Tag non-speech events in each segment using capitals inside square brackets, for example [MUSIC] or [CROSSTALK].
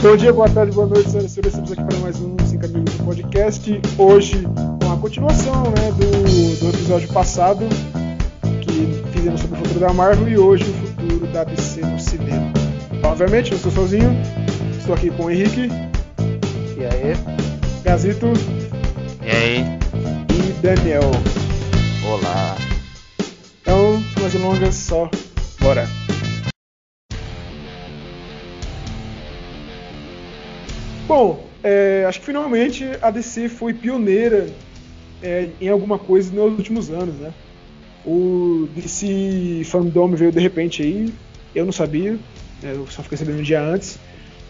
Bom dia, boa tarde, boa noite, senhoras e senhores. Estamos aqui para mais um 5 Amigos do Podcast. Hoje, com a continuação né, do, do episódio passado, que fizemos sobre o futuro da Marvel, e hoje o futuro da DC no cinema. Obviamente, eu estou sozinho, estou aqui com o Henrique. E aí? Gazito. E aí? E Daniel. Olá. Mais delongas, só bora. Bom, é, acho que finalmente a DC foi pioneira é, em alguma coisa nos últimos anos, né? O DC Fandom veio de repente aí, eu não sabia, né, eu só fiquei sabendo um dia antes.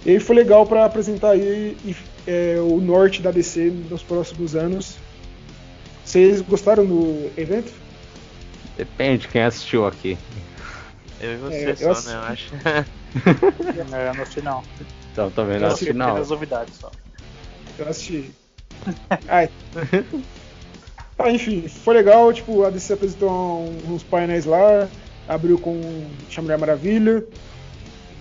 E foi legal para apresentar aí é, o norte da DC nos próximos anos. Vocês gostaram do evento? Depende de quem assistiu aqui. Eu e você É, só, eu né? Eu acho. Não, [LAUGHS] eu não assisti não. Então também Eu não assisti assisti não. apenas novidades só. Eu assisti. [LAUGHS] Ai. [LAUGHS] Ah, enfim, foi legal, tipo, a DC apresentou uns painéis lá, abriu com Mulher Maravilha,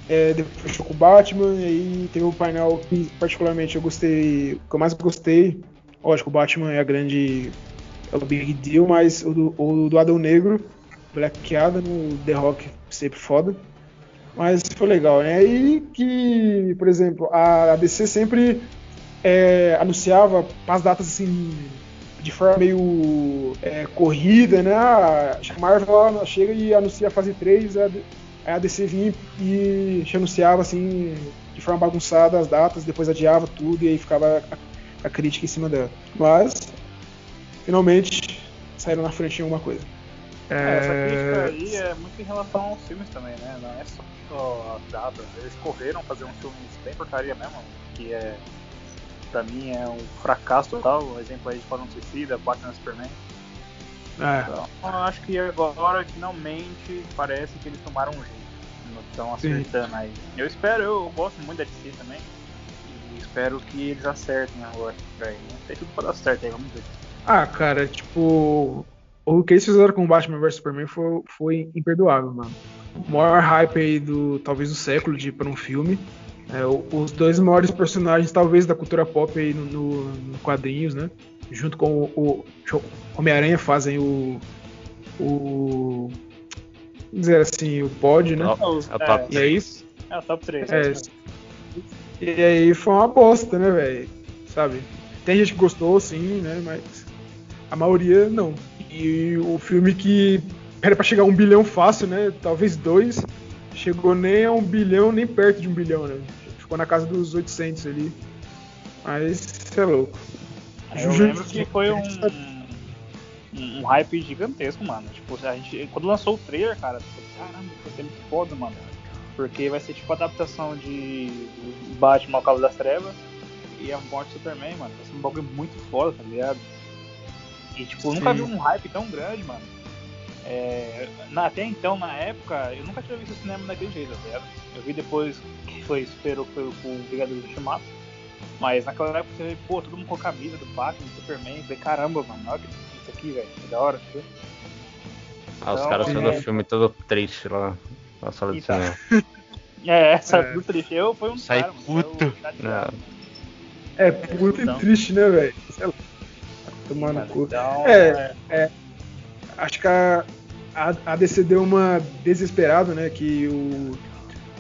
é, depois fechou com o Batman, e aí teve um painel que particularmente eu gostei, o que eu mais gostei, lógico, o Batman é a grande, é o big deal, mas o do, o do Adão Negro, Black Adam, no The Rock, sempre foda. Mas foi legal, né? E que, por exemplo, a, DC sempre é, anunciava as datas assim de forma meio é, corrida, né? A Marvel chega e anuncia a fase 3, a, a DC vinha e anunciava assim de forma bagunçada as datas, depois adiava tudo e aí ficava a, a crítica em cima dela. Mas finalmente saíram na frente em alguma coisa. É, essa crítica aí é muito em relação aos filmes também, né? Não é só a data. Eles correram fazer um filme bem porcaria mesmo, que é pra mim é um fracasso total. Um exemplo aí de Esquadrão Suicida, Batman Superman. É, Então, eu acho que agora finalmente parece que eles tomaram um jeito. Estão acertando aí. Eu espero, eu gosto muito da DC também. E espero que eles acertem agora. Pra aí. Tem tudo pra dar certo aí, vamos ver. Ah, cara, tipo. O que eles fizeram com Batman vs Superman foi, foi imperdoável, mano. O maior hype aí do. talvez do século de para um filme. É, os dois maiores personagens, talvez, da cultura pop aí no, no, no quadrinhos, né? Junto com o, o Homem-Aranha fazem o. o. vamos dizer assim, o pod, né? É o top E é isso? É o top 3. É, e aí foi uma bosta, né, velho? Sabe? Tem gente que gostou, sim, né? Mas a maioria não. E o filme que era pra chegar a um bilhão fácil, né? Talvez dois. Chegou nem a um bilhão, nem perto de um bilhão, né? Ficou na casa dos 800 ali. Mas, é louco. Eu lembro que foi um, um, um hype gigantesco, mano. Tipo, a gente, quando lançou o trailer, cara, falei, caramba, vai ser muito foda, mano. Porque vai ser tipo a adaptação de Batman ao Cabo das Trevas e a morte do Superman, mano. Vai ser um bagulho muito foda, tá ligado? E tipo, eu nunca vi um hype tão grande, mano. É, na- até então, na época, eu nunca tinha visto o cinema daquele jeito, tá ligado? Eu vi depois que foi superou foi com o Brigadeiro do Ultimato. Mas naquela época você vê, pô, todo mundo com a camisa do Batman, do Superman. Eu falei, caramba, mano, olha que isso aqui, velho, que da hora, viu? Ah, os Então, caras sendo é. o filme todo triste lá na sala de Então. cinema. [LAUGHS] É, essa É. do triste. Eu foi um Sai cara, mano, puto. eu chateado. É puto Então. e triste, né, velho? Tomar no cu. Então, É. acho que a, a, a DC deu uma desesperada, né? Que o,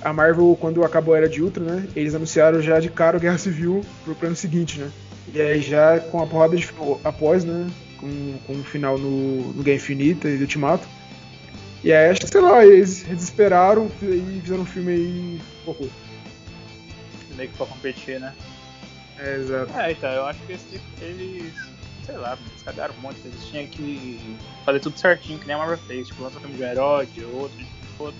a Marvel, quando acabou a Era de Ultron, né? Eles anunciaram já de cara o Guerra Civil pro plano seguinte, né? E aí já com a porrada de após, né? Com, com o final no, no Guerra Infinita e do Ultimato. E aí acho que, sei lá, eles desesperaram e fizeram um filme aí. Pô, meio que pra competir, né? é, exato. É, então, eu acho que esse- eles, sei lá, eles cagaram muito. Eles tinham que fazer tudo certinho, que nem a Marvel fez. Tipo, lança um filme de um herói, de outro, de outro.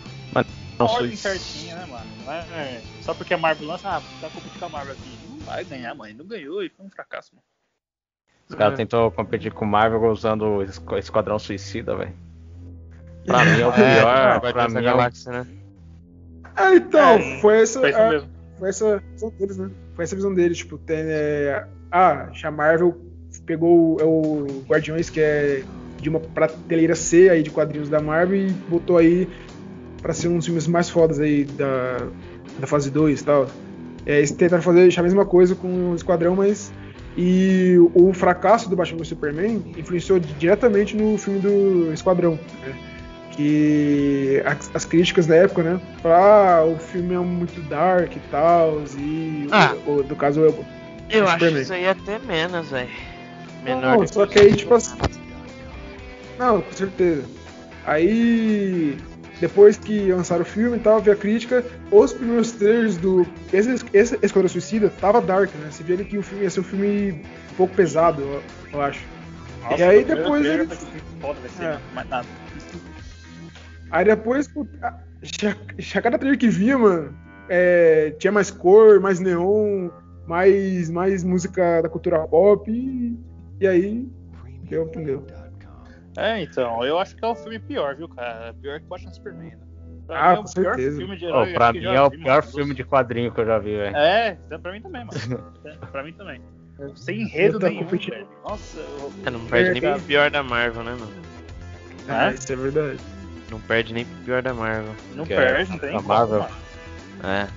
Nossa, Ordem isso- certinha, né, mano? Não é só porque a Marvel lança, ah, tá competindo com a Marvel aqui. Não vai ganhar, mãe. Não ganhou e foi um fracasso, mano. Os caras É. tentou competir com o Marvel usando Esquadrão Suicida, velho. Pra mim é o [LAUGHS] É, pior, vai pra mim é o... galáxia, né? Ah, então, É, foi essa. Foi a- foi essa visão deles, né? Foi essa visão deles, tipo, tem, é, ah, a Marvel pegou o, é o Guardiões, que é de uma prateleira C aí de quadrinhos da Marvel e botou aí pra ser um dos filmes mais fodas aí da, da fase 2 e tal. É, eles tentaram fazer a mesma coisa com o Esquadrão, mas. E o fracasso do Batman vs Superman influenciou diretamente no filme do Esquadrão. Né? Que as, as críticas da época, né? Falaram, ah, o filme é muito dark e tal, e Ah. o, o- no caso é o Eu acho Superman. isso aí até menos, velho. Menor Não, só que que aí, tipo assim. Não, com certeza. Aí. Depois que lançaram o filme e tal, veio a crítica, os primeiros trailers do. Esse, esse Esquadrão Suicida tava dark, né? Você via que o filme ia ser um filme um pouco pesado, eu, eu acho. Nossa, E aí o primeiro depois trailer ele- foi foda, vai ser É. mais nada. Aí depois, já cada trailer que vinha, mano, é, tinha mais cor, mais neon, mais, mais música da cultura pop, e, e aí. Deu, entendeu? É, então, eu acho que é o filme pior, viu, cara? Pior que Batman Superman. Né? Pra Ah, mim é com o pior certeza. filme herói pra que mim é o vi, pior mano. filme de quadrinho que eu já vi, velho. É, então pra mim também, mano. É, pra mim também. Sem enredo nenhum, competindo. velho. Nossa, eu... É, não perde nem pro pior da Marvel, né, mano? Ah, É? isso é verdade. Não perde nem pro pior da Marvel. não é perde, não tem a como, Marvel. mano. É.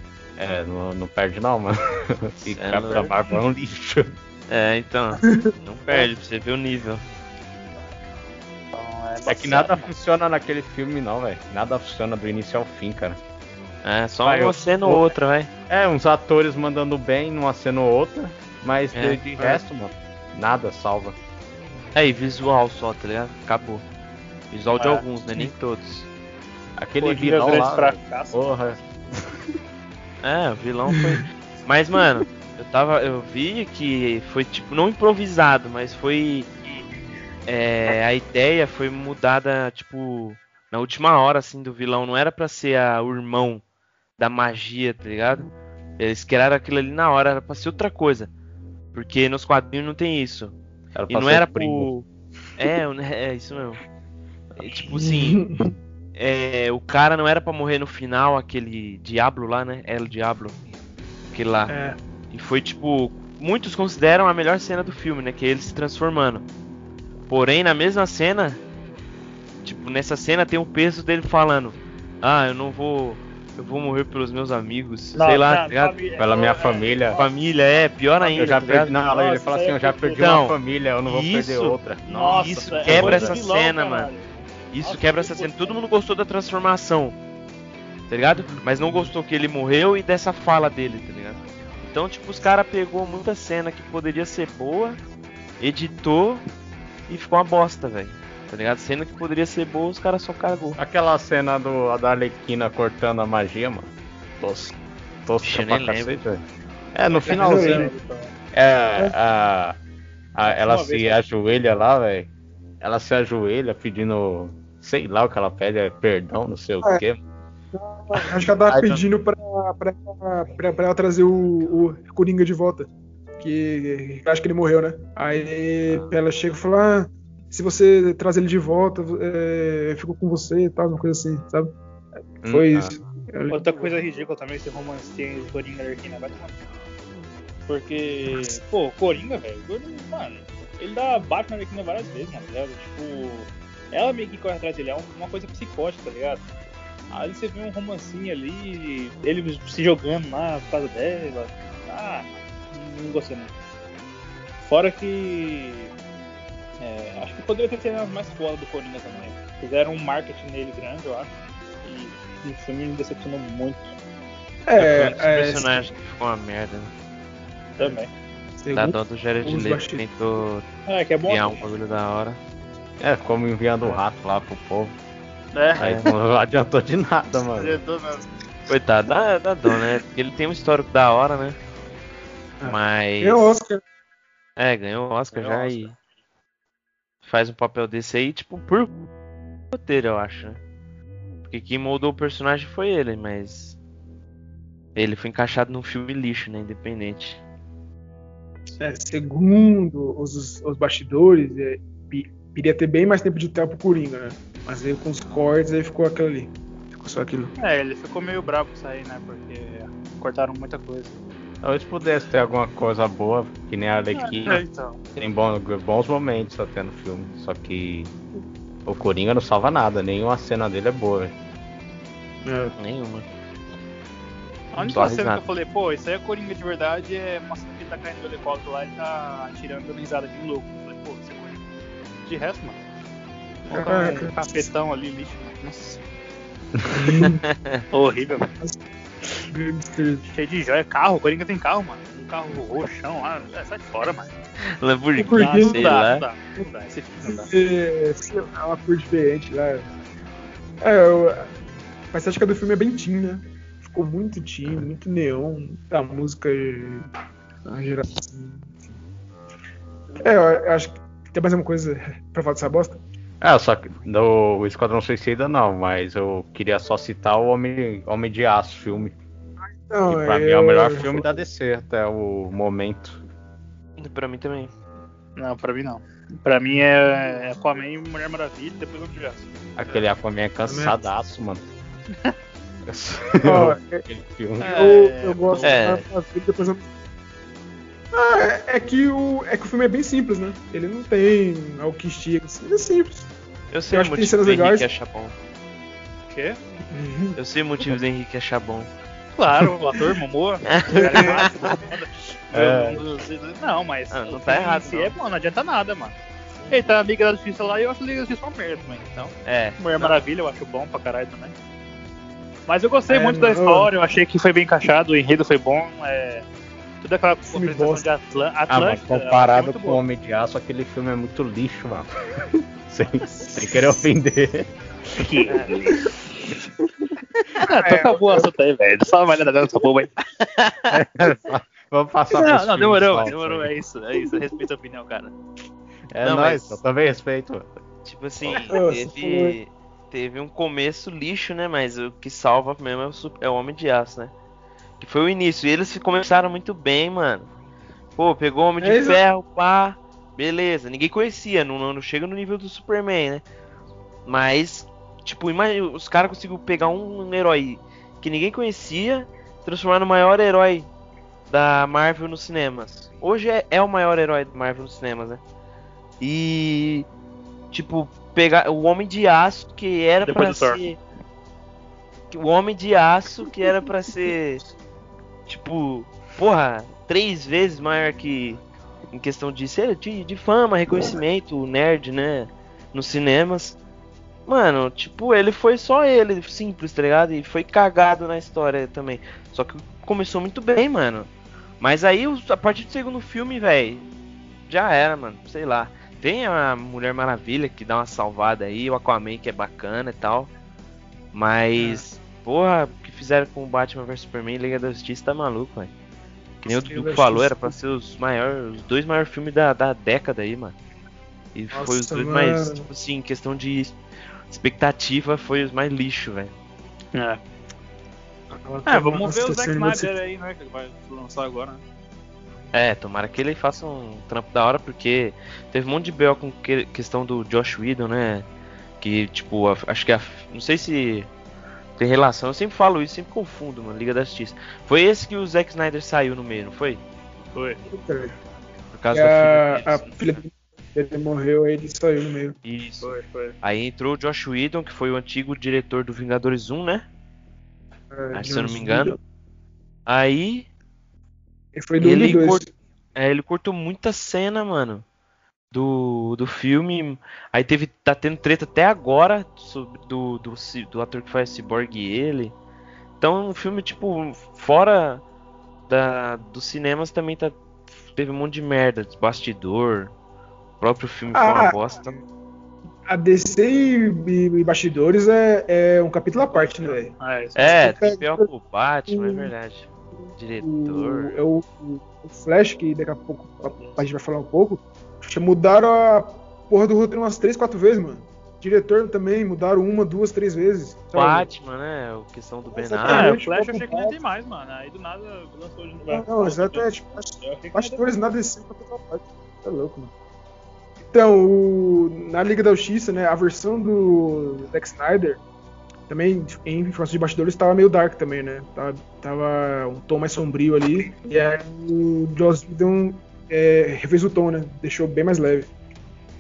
É, não, não perde não, mano. [LAUGHS] E É, Capitã não. Marvel é um lixo. É, então. [LAUGHS] Não perde, pra você ver o nível. Então, É que embaçado, nada funciona naquele filme não, velho. Nada funciona do início ao fim, cara. É, só Vai, uma cena ou outra, vai. É, uns atores mandando bem numa cena ou outra, mas É. de, de resto, mano, nada salva. É, e visual só, tá ligado? Acabou. Visual de É. alguns, né? Nem todos. Aquele Pô, vilão lá, velho, fracasso. porra. É, o vilão foi. [LAUGHS] Mas, mano, eu tava. Eu vi que foi tipo, não improvisado, mas foi. É, a ideia foi mudada, tipo, na última hora, assim, do vilão. Não era pra ser a, o irmão da magia, tá ligado? Eles criaram aquilo ali na hora, era pra ser outra coisa. Porque nos quadrinhos não tem isso. Era E não ser era primo. pro. É, é isso mesmo. É, tipo assim, é, o cara não era pra morrer no final, aquele Diablo lá, né? El Diablo. Aquele lá. É, E foi tipo. Muitos consideram a melhor cena do filme, né? Que é ele se transformando. Porém, na mesma cena. Tipo, nessa cena tem o peso dele falando: Ah, eu não vou. Eu vou morrer pelos meus amigos. Não, sei lá, não, tá ligado? família- Pela minha é, família. Família, é, pior ainda. Eu já tá perdi. Não, ele Nossa, fala isso assim, eu já é perdi Então, uma família, eu não vou perder isso- outra. Nossa, Isso é quebra essa vilão, cena, caralho. mano. Isso Nossa, quebra que essa cena. Todo mundo gostou da transformação. Tá ligado? Mas não gostou que ele morreu e dessa fala dele, tá ligado? Então, tipo, os caras pegou muita cena que poderia ser boa, editou e ficou uma bosta, velho. Tá ligado? Cena que poderia ser boa, os caras só cagou. Aquela cena do, da Arlequina cortando a magia, mano. Tosca. Tosca pra cacete, velho. É, no finalzinho. lembro. É, a, a- ela se ajoelha lá, velho. Ela se ajoelha pedindo. Sei lá o que ela pede, é perdão, não sei o É. quê. Acho que ela tava Ai, pedindo pra, pra, pra, pra ela trazer o, o Coringa de volta. Que acho que ele morreu, né? Aí ela chega e fala: ah, se você trazer ele de volta, é, eu fico com você e tal, uma coisa assim, sabe? Foi Hum, isso. Ela- Outra coisa ridícula também, esse romancinho de Coringa e Arlequina, vai tomar. no cu. Porque, pô, Coringa, velho, Coringa, mano, ele dá bate na Arlequina várias vezes, mano, tá ligado? Tipo, ela meio que corre atrás dele, é um- uma coisa psicótica, tá ligado? Aí você vê um romancinho ali, ele se jogando lá por causa dela. Ah, não gostei não. Fora que. é, acho que poderia ter cenas mais foda do Coringa também. Fizeram um marketing nele grande, eu acho. E, e o filme me decepcionou muito É, é, personagens que ficou uma merda. Né? também. Dá segundo- dó do Jared Leto que tentou É, que é bom. criar um bagulho da hora. É, como enviando o rato lá pro povo. É, Aí não adiantou de nada, mano. adiantou mesmo. Coitado, dá, dá dó, né? Ele tem um histórico da hora, né? É. Mas. Ganhou o Oscar. É, ganhou o Oscar Ganhou já o e. Faz um papel desse aí, tipo, por roteiro, eu acho, né? Porque quem moldou o personagem foi ele, mas. Ele foi encaixado num filme lixo, né? Independente. É, segundo os, os bastidores, é, queria ter bem mais tempo de tela pro Coringa, né? Mas aí com os cortes aí ficou aquilo ali. Ficou só aquilo. É, ele ficou meio bravo com isso aí, né? Porque cortaram muita coisa. Talvez pudesse ter alguma coisa boa, que nem a É, Arlequina. então. Tem bons, bons momentos até no filme. Só que O Coringa não salva nada, nenhuma cena dele é boa, velho. É. Nenhuma. A única cena que eu falei, pô, isso aí é Coringa de verdade, é uma cena que ele tá caindo do helicóptero lá e tá atirando risada de louco. Eu falei, pô, isso é Coringa. De resto, mano. Colocar um Caraca. cafetão ali, lixo. Nossa. [LAUGHS] Horrível, mano. Cheio de joia. Carro, o Coringa tem carro, mano. Um carro roxão lá. É, sai fora, mano. Lamborghini, não sei dá, lá. não dá, não dá. Esse filme não dá. É, sei lá, uma cor diferente lá. É, eu- a estética do filme é bem teen, né? Ficou muito teen, muito neon. A música e a geração. É, eu eu acho que tem mais alguma coisa pra falar dessa bosta? É, só que no Esquadrão Suicida não, mas eu queria só citar o Homem, Homem de Aço filme. Não, que pra mim é o melhor filme da DC até o momento. Pra mim também. Não, pra mim não. Pra mim é, é Aquaman e Mulher Maravilha, depois Homem de Aço. Aquele Aquaman é cansadaço, mano. É- [LAUGHS] Aquele filme. É. eu, eu gosto É. da da vida, depois eu... Ah, é, é que o, é que o filme é bem simples, né? Ele não tem algo que estiga, assim, ele é simples. Eu sei Eu o acho motivo cenas do Henrique achar bom. O quê? [LAUGHS] Eu sei o motivo do Henrique achar bom. Claro, o ator Momoa. [LAUGHS] É. Não, mas. Ah, não tá errado, si não. É bom, não adianta nada, mano. Ele tá na Liga da Justiça lá e eu acho a Liga da Justiça uma merda também. Então, É. Mulher Não. Maravilha eu acho bom pra caralho também. Mas eu gostei É, muito da mano. história, eu achei que foi bem encaixado, o enredo foi bom. É... Aquela apresentação de Atlan Ah, mas Atlântida. eu comparado achei com o boa. Homem de Aço, aquele filme é muito lixo, mano. [LAUGHS] sem, sem querer ofender. Ah, então acabou o assunto aí, velho. Só vai dar essa porra aí. Vamos passar Não, pros não, demorou, demorou. É isso, é isso. Respeita a opinião, cara. É Não, nóis, mas- eu também respeito. Tipo assim, teve, teve um começo lixo, né? Mas o que salva mesmo é o, é o Homem de Aço, né? Que foi o início. E eles começaram muito bem, mano. Pô, pegou o Homem de É, Ferro, pá. Beleza. Ninguém conhecia. Não, não, chega no nível do Superman, né? Mas, tipo, imagina, os caras conseguiram pegar um herói que ninguém conhecia, transformar no maior herói da Marvel nos cinemas. Hoje é, é o maior herói da Marvel nos cinemas, né? E tipo pegar o Homem de Aço que era Depois pra do Thor. ser o Homem de Aço que era pra ser [LAUGHS] tipo, porra, três vezes maior que em questão de ser de, de fama, reconhecimento, nerd, né, nos cinemas. Mano, tipo, ele foi só ele, simples, tá ligado? E foi cagado na história também. Só que começou muito bem, mano. Mas aí, a partir do segundo filme, velho, já era, mano. Sei lá. Tem a Mulher Maravilha que dá uma salvada aí, o Aquaman que é bacana e tal. Mas, porra, o que fizeram com o Batman vs Superman e Liga da Justiça tá maluco, velho. Que nem o Dudu falou, era pra ser os maiores, os dois maiores filmes da, da década aí, mano. E foi os Nossa, dois mais, mano. tipo assim, em questão de expectativa, foi os mais lixo, velho. É. É, tá vamos ver o nossa, Zack Snyder aí, né? Que vai lançar agora, né? É, tomara que ele faça um trampo da hora, porque teve um monte de B.O. com que- questão do Josh Whedon, né? Que, tipo, a- acho que a. Não sei se tem relação, eu sempre falo isso, sempre confundo, mano, Liga da Justiça. Foi esse que o Zack Snyder saiu no meio, não foi? Foi. Por causa e a, da a filha dele morreu, aí ele saiu no meio. Isso. Foi, foi. Aí entrou o Josh Whedon, que foi o antigo diretor do Vingadores 1, né? É, Acho, se eu não me engano. Whedon. Aí Ele foi do Ele 1 2. cort- É, ele cortou muita cena, mano. Do, do filme. Aí teve. Tá tendo treta até agora sobre, do, do, do ator que faz Cyborg e ele. Então um filme, tipo, fora da, dos cinemas também tá. Teve um monte de merda, bastidor. O próprio filme foi uma Ah, bosta. A DC e, e- e bastidores é, é um capítulo à parte, né, velho? Ah, é. É, tem pior que o Batman, é verdade. O, Diretor. é o, o- o Flash, que daqui a pouco a, a gente vai falar um pouco, mudaram a porra do roteiro umas 3, 4 vezes, mano. Diretor também mudaram uma, duas, três vezes. sabe? Batman, né? A questão do Ben Exatamente. Ah, Affleck. o Flash eu achei que não ter mais, mano. Aí do nada lançou de novo. Não, não, exatamente. Que Bastidores nada desse parte. Tá louco, mano. Então, o- na Liga da Justiça, né, a versão do Zack Snyder, também em informação de bastidores, tava meio dark também, né? Tava, tava um tom mais sombrio ali. E aí o Joss Whedon é, refez o tom, né? Deixou bem mais leve.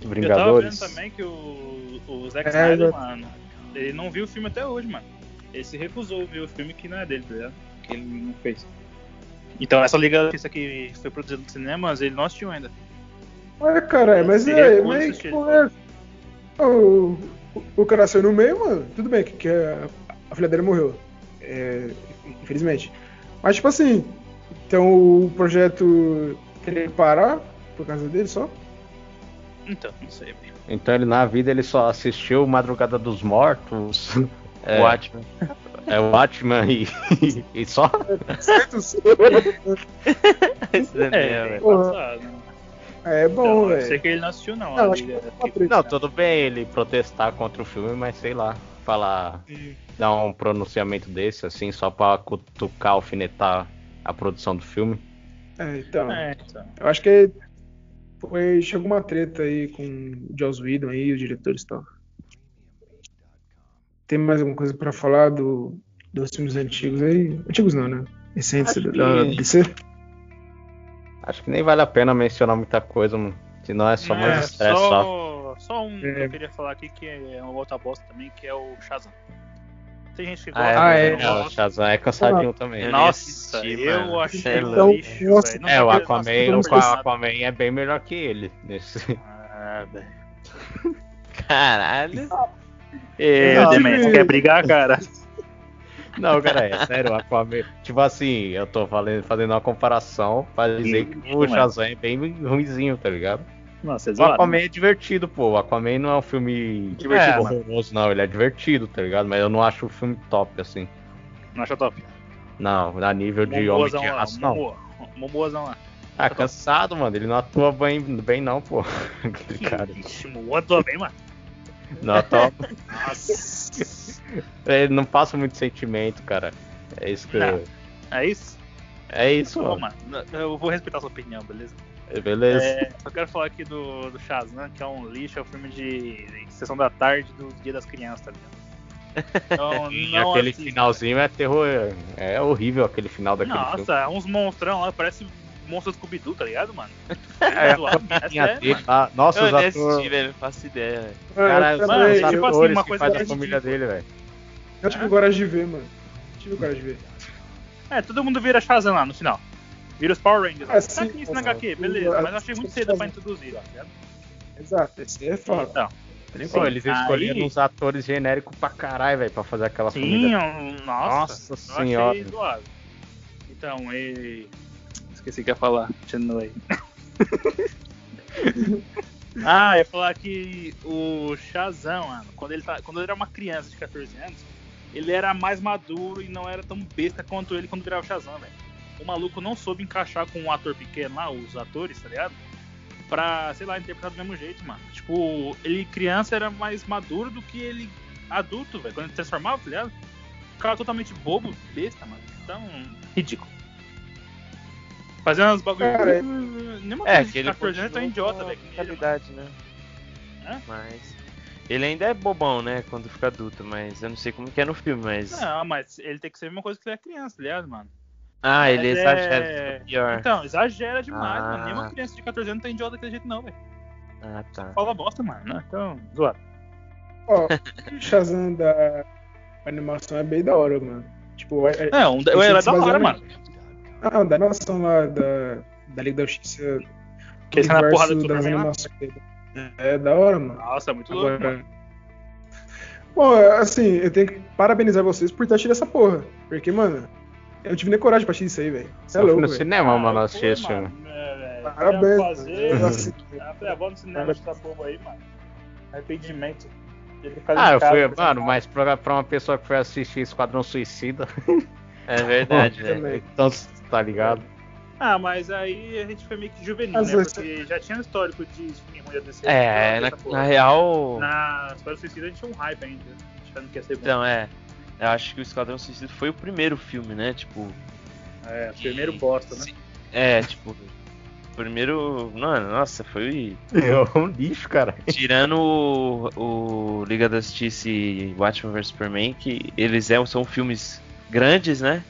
Vingadores. Eu tava vendo também que o, o Zack É, Snyder, mano, ele não viu o filme até hoje, mano. Ele se recusou a ver o filme que não é dele, tá ligado? Que ele não fez. Então essa Liga Justiça que foi produzida nos cinemas, ele não assistiu ainda. Olha, cara, mas é. Mas, que assistir. porra é o, o cara saiu no meio, mano. Tudo bem que, que a, a filha dele morreu. É, infelizmente. Mas, tipo assim. Então o projeto teria que parar por causa dele só? Então, não sei. Então ele na vida ele só assistiu Madrugada dos Mortos, [LAUGHS] é, O Watchmen. é o Watchman e, [LAUGHS] e só. Certo? Esse daí é, É, né? É bom, Então, eu velho. sei que ele não assistiu, não. Não, uma treta. Não, tudo bem ele protestar contra o filme, mas sei lá, falar, dar um pronunciamento desse assim só pra cutucar, alfinetar a produção do filme. É, então. É, então. Eu acho que foi, chegou uma treta aí com o Joss Whedon aí, os diretores e tal. Tem mais alguma coisa pra falar do, dos filmes antigos aí? Antigos não, né? Recentes Acho da que- DC? Acho que nem vale a pena mencionar muita coisa, mano. Senão é só mais É, estresse só. só, só um que É. eu queria falar aqui, que é uma outra bosta também, que é o Shazam. Tem gente que Ah, gosta, é Ah, é. que É, não o. Shazam é cansadinho também. Eu nem Nossa, assisti, eu mano. achei é lixo. Não É, o Aquaman, o não. Aquaman é bem melhor que ele. Nesse... Ah, velho. Caralho. Ê, Não, Demente, que- quer brigar, cara? [LAUGHS] Não, cara, é sério, o Aquaman. Tipo assim, eu tô falando, fazendo uma comparação pra dizer que o Não é. Shazam é bem ruimzinho, tá ligado? Nossa, é O. Aquaman é divertido, pô. O Aquaman não é um filme Divertido, é, horroroso, não. Ele é divertido, tá ligado? Mas eu não acho o filme top, assim. Não acha top? Não, a nível de Homem de lá, Aço, não. Momoa. Momoazão lá. Ah, cansado, mano. Ele não atua bem, bem não, pô. [LAUGHS] Cara. Ixi, Momoa atua bem, mano. Não atua. [LAUGHS] Nossa. Ele não passa muito sentimento, cara. É isso que. Não. É isso? É isso, Pô, mano. mano, eu vou respeitar sua opinião, beleza? Beleza. É, eu quero falar aqui do, do Shazam, que é um lixo, é um filme de, de sessão da tarde do Dia das Crianças, tá ligado? Então, [LAUGHS] E não aquele assista. finalzinho é terror. É horrível aquele final daquele filme. Nossa, é uns monstrão lá, parece monstro do Scooby-Doo, tá ligado, mano? [LAUGHS] É, é sério, dele mano. Nossa, Eu os assisti, velho. Não faço ideia, velho. Cara, os Mano, os tipo assim, uma que coisa fazem a ridícula. família dele, velho. Eu tive coragem de ver, mano. Tive coragem de ver. É, todo mundo vira Shazam lá no final. Vira os Power Rangers. É, tá sim, aqui isso na. HQ, beleza, mas eu achei muito cedo pra introduzir, tá ligado? Exato, esse é foda. Então, Pô, eles escolheram Aí- uns atores genéricos pra caralho, velho, pra fazer aquela sim, família. um- nossa, Nossa eu senhora. Então, e... Esqueci o que ia falar, continua aí. [LAUGHS] ah, ia falar que o Shazam, mano, quando ele, tá, quando ele era uma criança de 14 anos, ele era mais maduro e não era tão besta quanto ele quando virava o Shazam, velho. O maluco não soube encaixar com um ator pequeno lá, os atores, tá ligado? Pra, sei lá, interpretar do mesmo jeito, mano. Tipo, ele criança era mais maduro do que ele adulto, velho. Quando ele se transformava, tá ligado? Ficava totalmente bobo, besta, mano. Então, ridículo. Fazendo uns bagulho. Cara, é- Nenhuma É, coisa que ele 14 anos é tão continua idiota, velho. mentalidade, né? Hã? Mas. Ele ainda é bobão, né? Quando fica adulto, mas eu não sei como que é no filme, mas. Não, mas ele tem que ser a mesma coisa que ele é criança, tá ligado, mano? Ah, ele Mas é- exagera, pior. Então, exagera demais, Ah. mano. Nenhuma criança de 14 anos tá idiota daquele jeito, não, velho. Ah, tá. Fala bosta, mano. né? Então, zoado. Ó, o Shazam da animação é bem da hora, mano. Tipo, é, é- Esse eu era se da hora, mano. ah, da animação lá da, da Liga da Justiça. Que ele sai na porrada do das animações. É da hora, mano. Nossa, muito louco, mano. Agora. Bom, assim, eu tenho que parabenizar vocês por ter assistido essa porra. Porque, mano, eu não tive nem coragem pra assistir isso aí, velho. Você é Eu fui louco, no velho. cinema, mano, Ah, assistir esse filme. É, velho. Parabéns. Fazer. Ah, vamos no cinema essa porra aí, mano. Arrependimento. Ah, eu fui, mano, mas pra, pra uma pessoa que foi assistir Esquadrão Suicida, [LAUGHS] É verdade, né? também. então, tá ligado? Ah, mas aí a gente foi meio que juvenil, Às né? vezes- Porque já tinha um histórico de filme ruim DC. É, na, na real. Na do Suicida a gente tinha um hype ainda. Achando que ia ser bom. Então, é. Eu acho que o Esquadrão Suicida foi o primeiro filme, né? Tipo. é, primeiro bosta, né? É, tipo. Primeiro. Mano, nossa, foi. [LAUGHS] É um lixo, cara. Tirando o, o Liga da Justiça e Batman vs Superman, que eles é, são filmes grandes, né?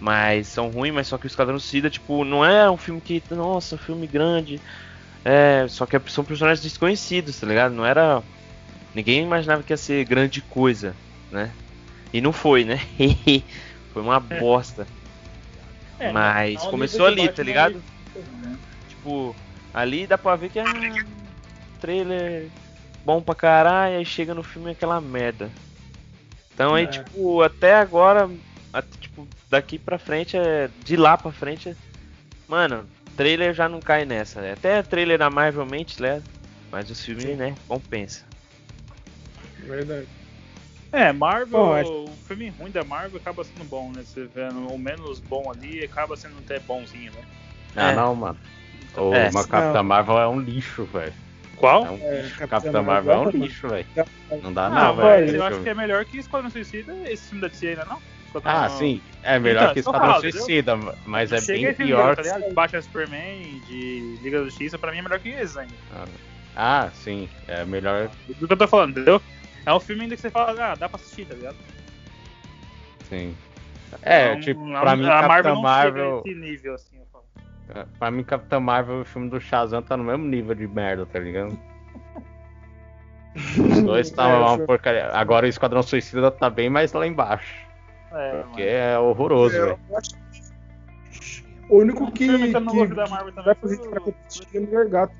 Mas são ruins, mas só que o Esquadrão Suicida, tipo, não é um filme que. Nossa, filme grande. É, só que são personagens desconhecidos, tá ligado? Não era. Ninguém imaginava que ia ser grande coisa, né? E não foi, né? [LAUGHS] foi uma bosta. É, Mas não, não começou ali, tá ligado? né? Tipo, ali dá pra ver que é um trailer bom pra caralho, aí chega no filme aquela merda. Então aí, É. tipo, até agora, até, tipo, daqui pra frente, é, de lá pra frente, é- mano, trailer já não cai nessa. né? Até trailer da Marvel mente leva, mas o filme, né, compensa. Verdade. É, Marvel, Bom, acho- o filme ruim da Marvel acaba sendo bom, né? Você vendo o menos bom ali acaba sendo até bonzinho, né? Ah, É. não, mano. O É. uma Capitã Marvel é um lixo, velho. Qual? É um É, lixo. Capitã Capitã Marvel Marvel é um lixo, velho. Não dá Ah, não, velho. eu acho Esse que é melhor que Esquadrão Suicida esse filme da DC ainda não? Esquadrão- Ah, sim. É melhor Então, que só Esquadrão falo? Suicida, mas é Chega bem esse filme, pior. Tá Batman Superman, de Liga da Justiça, pra mim é melhor que esses ainda. Ah, sim. É melhor. Do que eu tô falando, entendeu? É um filme ainda que você fala, ah, dá pra assistir, tá ligado? Sim. É, Então, tipo, a- pra mim, a Capitã não Marvel. chega nesse nível, assim, eu falo. Pra mim, Capitã Marvel e o filme do Shazam tá no mesmo nível de merda, tá ligado? [LAUGHS] Os dois tá É, uma porcaria. Agora o Esquadrão Suicida tá bem mais lá embaixo. É, Porque mano. é horroroso, É, velho. acho que O único que, O filme que não que da Marvel também vai fazer o- pra competir é Mulher Gato.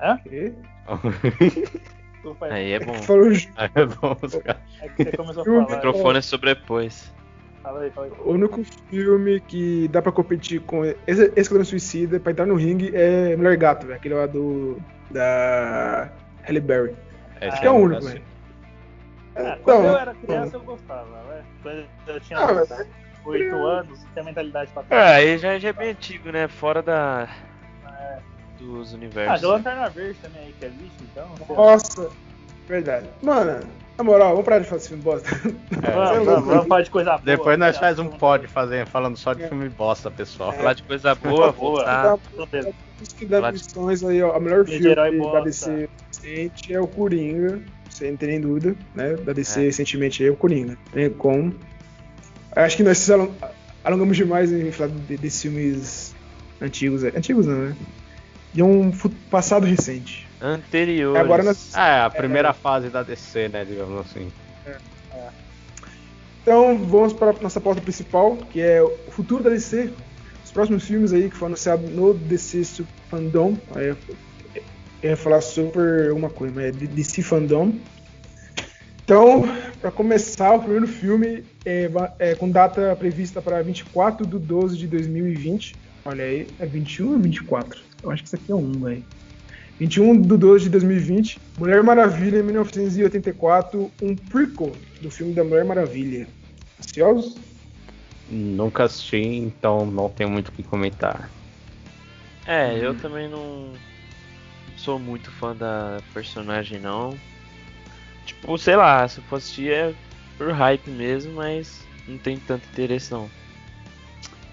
Hã? [LAUGHS] Desculpa aí. É bom. [LAUGHS] Aí é bom, os caras. É que você começou a O O falar. microfone sobrepôs. Fala aí, fala aí. O único filme que dá pra competir com esse Esquadrão Suicida pra entrar no ringue é Mulher Gato, velho. Aquele lá do. da. Halle Berry. Esse Acho que é o um único, velho. Ah, Então, quando eu era criança eu gostava, né? Quando eu tinha Ah, uns mas- 8 anos, tinha mentalidade pra É, aí já, já é bem antigo, né? Fora da. É. dos Ah, universos. de Lanterna Verde também aí, que é lixo, então. lá. Nossa, verdade. Mano, na moral, vamos parar de falar desse filme bosta. É, [LAUGHS] Vamos, vamos, vamos falar de coisa boa. Depois nós né? faz um pod fazer, falando só de filme bosta, pessoal. Falar de coisa boa, Boa. Os que dá de- missões aí, ó. O melhor Filme de filme herói da. DC recente é o Coringa. Sem ter nem dúvida, né? Da DC É. recentemente aí é o Coringa. Tem como. Acho que nós alongamos demais em falar de- desses filmes antigos. Antigos não, né? De um passado recente. Anteriores. Agora nós- Ah, é a primeira fase da DC, né, digamos assim. Então vamos para a nossa pauta principal, que é o futuro da DC. Os próximos filmes aí que foram anunciados no DC Fandom. Aí eu ia falar Super alguma coisa, mas é DC Fandom. Então, para começar, o primeiro filme é, é com data prevista para 24 de 12 de 2020. Olha aí, é 21 ou 24? Eu acho que isso aqui é um, velho. 21 de 12 de 2020. Mulher Maravilha, em 1984. Um prequel do filme da Mulher Maravilha. Ansiosos? Nunca assisti, então não tenho muito o que comentar. É, eu também não sou muito fã da personagem, não. Tipo, sei lá, se eu for assistir é por hype mesmo, mas não tem tanto interesse, não.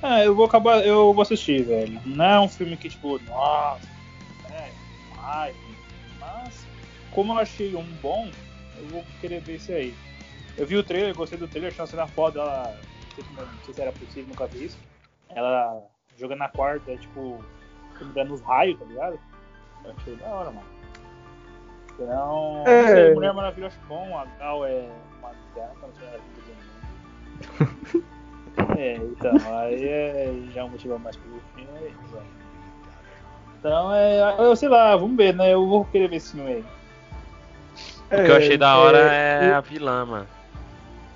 Ah, eu vou acabar, eu vou assistir, velho. Não é um filme que, tipo, nossa, é, ai, mas como eu achei um bom, eu vou querer ver esse aí. Eu vi o trailer, gostei do trailer, achei uma cena foda, ela, não sei, se era possível, nunca vi isso. Ela jogando na quarta, tipo, dando os raios, tá ligado? Eu achei da hora, mano. Então, É. sei, Mulher Maravilha eu acho bom, a Gal é uma gata, não sei, [LAUGHS] é É, então, aí é já um motivo mais pro filme. é velho. Então, é, eu sei lá, vamos ver, né? Eu vou querer ver esse filme aí. O que eu achei da hora é a vilã, mano.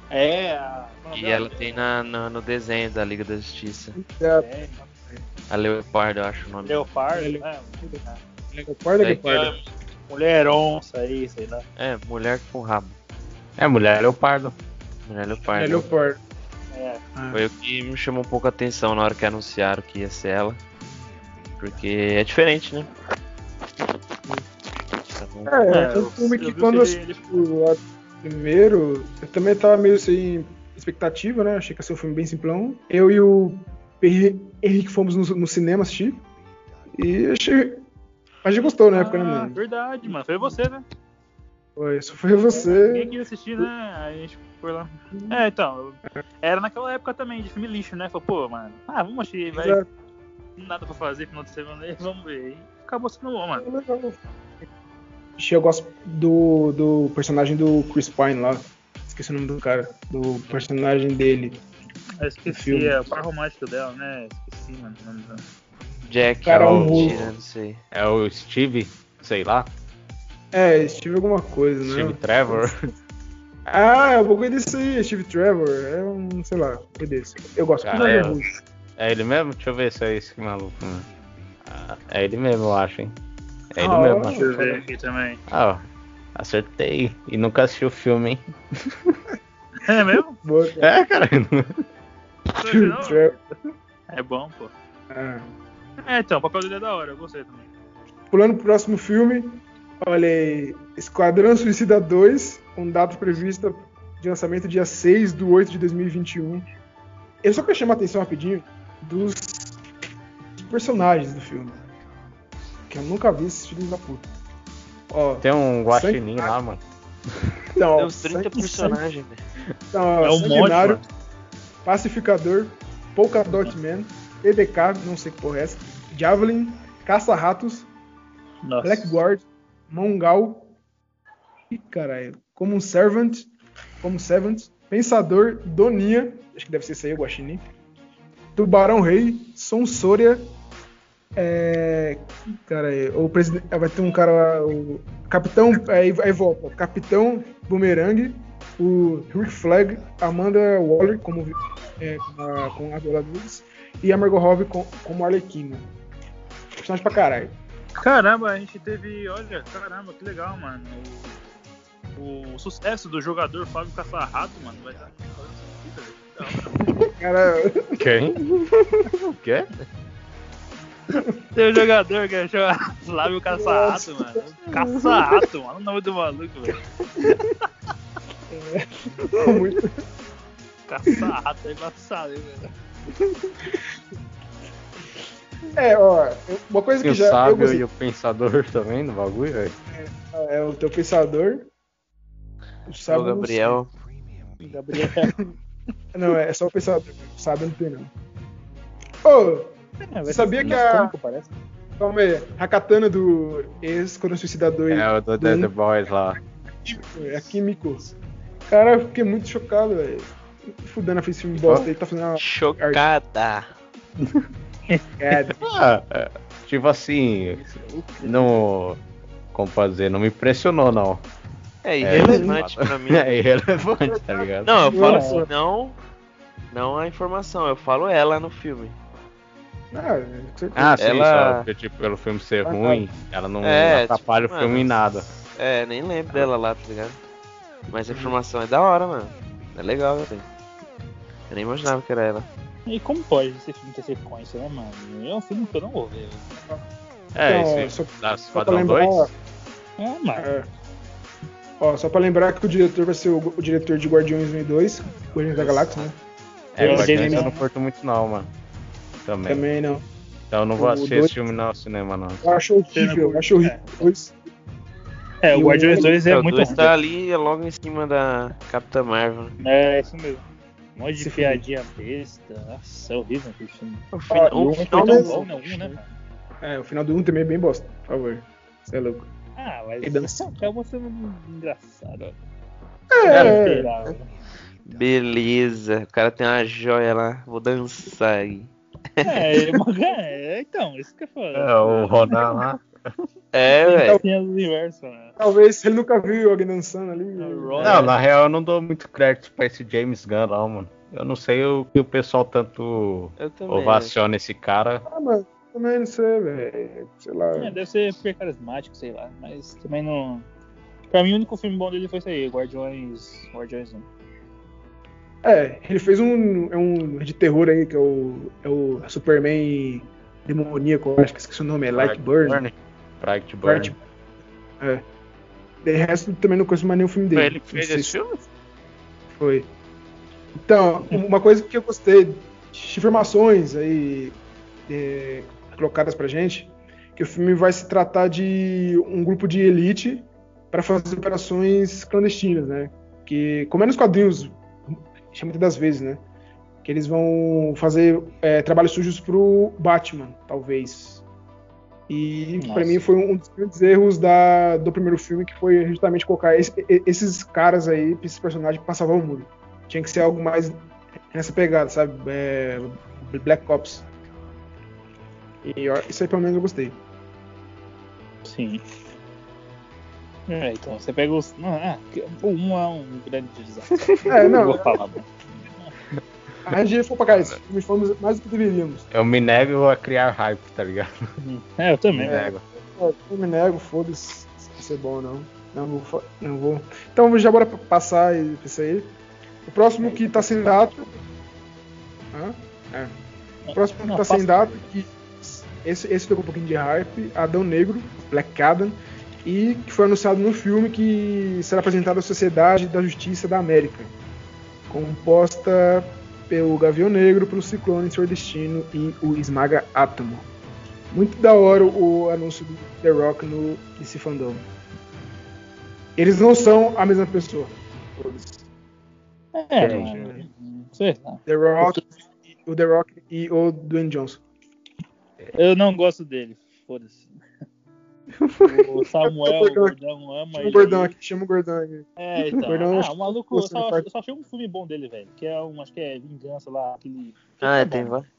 É, a. E ela tem na, na- no desenho da Liga da Justiça. É, É, A Leopardo, eu acho o nome. Leopardo, Ele- né? Leopardo é É, Leopardo. Mulher onça aí, sei lá. É, mulher com rabo. É, Mulher Leopardo. Mulher É Leopardo. Leopardo. É, Foi o que me chamou um pouco a atenção na hora que anunciaram que ia ser ela. Porque é diferente, né? Então, É, É, foi um filme eu que quando eu assisti o lá primeiro, eu também tava meio sem expectativa, né? Achei que ia ser um filme bem simplão. Eu e o Henri- Henrique fomos no, no cinema assistir. E achei. A gente gostou na época, né, ah, mano? verdade, mano. Foi você, né? Foi, só foi Ninguém você. queria assistir, né? Aí a gente foi lá. É, então. Era naquela época também de filme lixo, né? Falei, pô, mano. Ah, vamos assistir, vai. Exato. nada pra fazer final de semana aí, vamos ver. E acabou sendo bom, mano. Eu gosto do, do personagem do Chris Pine lá. Esqueci o nome do cara. Do personagem dele. Eu esqueci, é o par romântico dela, né? Esqueci, mano. o nome dela. Jack, Cara, ó, um rolo. tirando isso aí. É o Steve, sei lá. É, Steve alguma coisa, né? Steve Trevor. Ah, é um bagulho desse aí, Steve Trevor. É um, sei lá, um desse. Eu gosto Cara, do é-. É ele mesmo? Deixa eu ver se é esse maluco. Mano. Ah, é ele mesmo, eu acho, hein? É ele Ah, mesmo, ó. acho. Deixa eu ver aqui também. Ah, ó, acertei. E nunca assisti o filme, hein? [LAUGHS] É mesmo? Boa, cara. É, cara. Steve Não, Trevor. É bom, pô. Ah. É, então, o papel dele é da hora, eu gostei também. Pulando pro próximo filme, olha aí, Esquadrão Suicida 2, com data prevista de lançamento dia 6 de 8 de 2021. Eu só queria chamar a atenção rapidinho dos personagens do filme. Que eu nunca vi esses filhos da puta. Ó, Tem um guaxinim lá, mano. então, ó, Tem uns 30 sangue- personagens, velho. Então, ó, É um monte, mano. Pacificador, Polka Dot Man, PDK, não sei que porra é essa, Javelin, Caça-Ratos, Nossa. Blackguard, Mongal, caralho, como um Servant, como Servant, Pensador, Donia, acho que deve ser isso aí, o Guaxinim, Tubarão Rei, Sonsoria, é, cara, o presidente, vai ter um cara lá, o Capitão, aí, aí volta, Capitão Boomerang, o Rick Flag, Amanda Waller como é, com a, Viola e a Margot Robbie com, como Arlequina. Personagem pra caralho. Caramba, a gente teve. Olha, caramba, que legal, mano. O, o sucesso do jogador Fábio Caçarrato, mano, vai estar fazendo sentido, velho. Cara, Quem? O quê? Tem um jogador que é chama Flávio Caçarrato, mano. Caçarrato, mano. O nome do maluco, velho. muito. Caçarrato é embaçado, hein, velho. É, ó, uma coisa que o já. Eu sábio gostei, e o pensador [LAUGHS] também no bagulho, velho. é o teu pensador. O O sábio. não Gabriel. sei. Gabriel. [LAUGHS] não, é só o pensador. O sábio não tem, não. Ô, É, Você sabia que a- calma aí. A katana do ex-Quando Suicida 2 É o do do um- The Boys lá. é a Kimiko. Cara, eu fiquei muito chocado, velho. Fudendo fez filme bosta aí, tá fazendo uma Chocada. [LAUGHS] cagada. [LAUGHS] Ah, é, tipo assim, não. Como fazer? Não me impressionou, não. É irrelevante pra mim. [LAUGHS] É irrelevante, tá ligado? Não, eu falo Não. assim, não. Não a informação, eu falo ela no filme. Ah, certeza. Ah, sim, Ela- só porque, tipo, pelo filme ser Ah, ruim, ela não É, atrapalha tipo, o filme mano, em nada. É, nem lembro dela lá, tá ligado? Mas a informação é da hora, mano. É legal, velho. Eu nem imaginava que era ela. E como pode esse filme ter sequência, né, mano? É um filme que eu não vou ver. É, Então, esse só- da Só pra Esquadrão lembrar, 2. É, mano. É. Ó, só pra lembrar que o diretor vai ser o, o diretor de Guardiões 1 e 2, Guardiões da Galáxia, né? É, Eu Guardiões eu não curto muito não, mano. Também. Também não. Então eu não vou O assistir dois- esse filme no cinema, não. Eu acho horrível, eu acho horrível. Dois- É, E o o- Guardiões 2 é o muito dois ruim. tá ali é logo em cima da Capitã Marvel. né? É, isso mesmo. Um monte de Se piadinha besta. Nossa, é horrível aquele filme. O, fina- Ah, o o final do é bom, né? Um, né? É, o final do 1 também é bem bosta, por favor. Você é louco. Ah, mas dança. acabou sendo engraçado. É, Cara, esperava. Beleza, o cara tem uma joia lá, vou dançar aí. É, mas, [LAUGHS] é, então, isso que eu falo. É, o Ronan lá. [LAUGHS] É, velho. Né? talvez ele nunca viu alguém dançando ali. Ron- Não, na real eu não dou muito crédito pra esse James Gunn, não, mano. Eu não sei o que o pessoal tanto ovaciona esse cara. Ah, mas também não sei, velho. Sei lá. É, deve ser porque é carismático, sei lá. Mas também não. Pra mim, o único filme bom dele foi esse aí, Guardiões. Guardiões 1. É, ele fez um, é um de terror aí, que é o, é o Superman demoníaco, acho que esqueci o nome, é Lightburn. Bright Burn. Bright- É. De resto, também não conheço mais nenhum filme dele. Foi ele fez esse se filme? Foi. Então, uma coisa que eu gostei de informações aí é, colocadas pra gente, que o filme vai se tratar de um grupo de elite para fazer operações clandestinas, né? Que, como é nos quadrinhos, chama muitas das vezes, né? Que eles vão fazer é, trabalhos sujos pro Batman, talvez. E pra mim foi um dos grandes erros da, do primeiro filme, que foi justamente colocar esse- esses caras aí, esses personagens pra salvar o mundo. Tinha que ser algo mais nessa pegada, sabe? É, Black Ops. E isso aí pelo menos eu gostei. Sim. É, então você pega os. Não, é, que- um é um grande desastre. [LAUGHS] É, não, vou falar, mano. A gente foi pra cá, esse filme fomos mais do que deveríamos. Eu me nego a criar hype, tá ligado? É, eu também. Me nego. É, Eu me nego, foda-se se vai ser bom ou não. Não vou, não vou. Então já bora pa- passar isso aí. O próximo que tá sem data. Hã? É. O próximo que tá sem data, que esse, esse pegou um pouquinho de hype, Adão Negro, Black Adam, e que foi anunciado no filme que será apresentado à Sociedade da Justiça da América, composta pelo Gavião Negro, pelo Ciclone em seu destino e o Esmaga Átomo. Muito da hora o anúncio do The Rock no DC Fandom. Eles não são a mesma pessoa. todos. É, Sim. mano. Sei lá. The Rock, o The Rock e o Dwayne Johnson. Eu não gosto dele. Foda-se. [LAUGHS] O Samuel o Gordão ama Chama ele. o gordão aqui, chama o gordão aqui. É, então. Gordão, ah, o maluco, eu só, eu só achei um filme bom dele, velho. Que é um, acho que é Vingança lá, aquele. Ah, é, tem vários.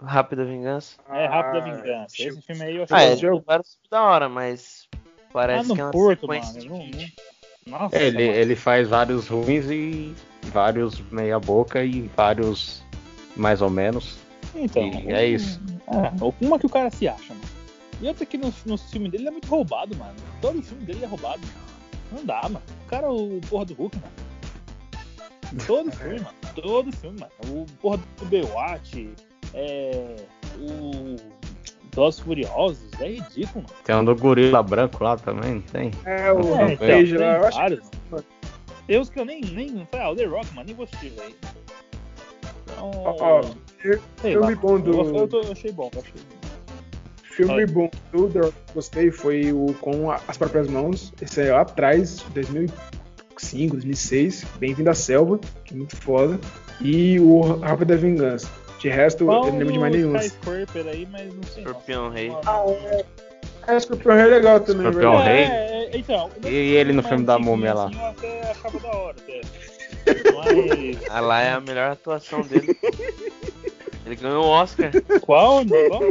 Rápida Vingança. É Rápida Ah, Vingança. achei- Esse filme aí eu achei. Ah, é, Jogo. tem vários filmes da hora, mas Ah, parece no que é uma Porto, sequência mano. Não, não... Nossa, Ele, mano. ele faz vários ruins e vários meia boca e vários mais ou menos. Então, E é isso. É, uma que o cara se acha, mano. E outra que no, no filme dele ele é muito roubado, mano. Todo filme dele é roubado. Não dá, mano. O cara, o porra do Hulk, mano. Todo filme, mano. Todo filme, mano. O porra do Baywatch, é. O. Dos Furiosos, é ridículo, mano. Tem um do gorila branco lá também, não tem? É, o É, então, Rampage tem lá. Eu acho vários, que. mano. Tem uns que eu nem. nem foi, ah, o The Rock, mano, nem vou assistir, velho. Então. Ó, ó, sei filme lá. bom do- Eu, eu, tô- eu achei bom, eu achei bom. Filme Olha. bom do The Rock que eu gostei foi o Com as Próprias Mãos. Esse é lá atrás, 2005, 2006. Bem-vindo à Selva, que é muito foda. E o Rápida Vingança. De resto, eu não lembro de mais nenhum. Skyscraper aí, mas não sei. Escorpião Rei. Ah, é. É, Escorpião Rei é legal também, Escorpião verdade. Rei? É, é, então. E ele no filme da múmia lá? assim, até achava da hora, até. [LAUGHS] Mas. Ah, lá é a melhor atuação dele. [LAUGHS] Ele ganhou o Oscar. [LAUGHS] Qual? Qual?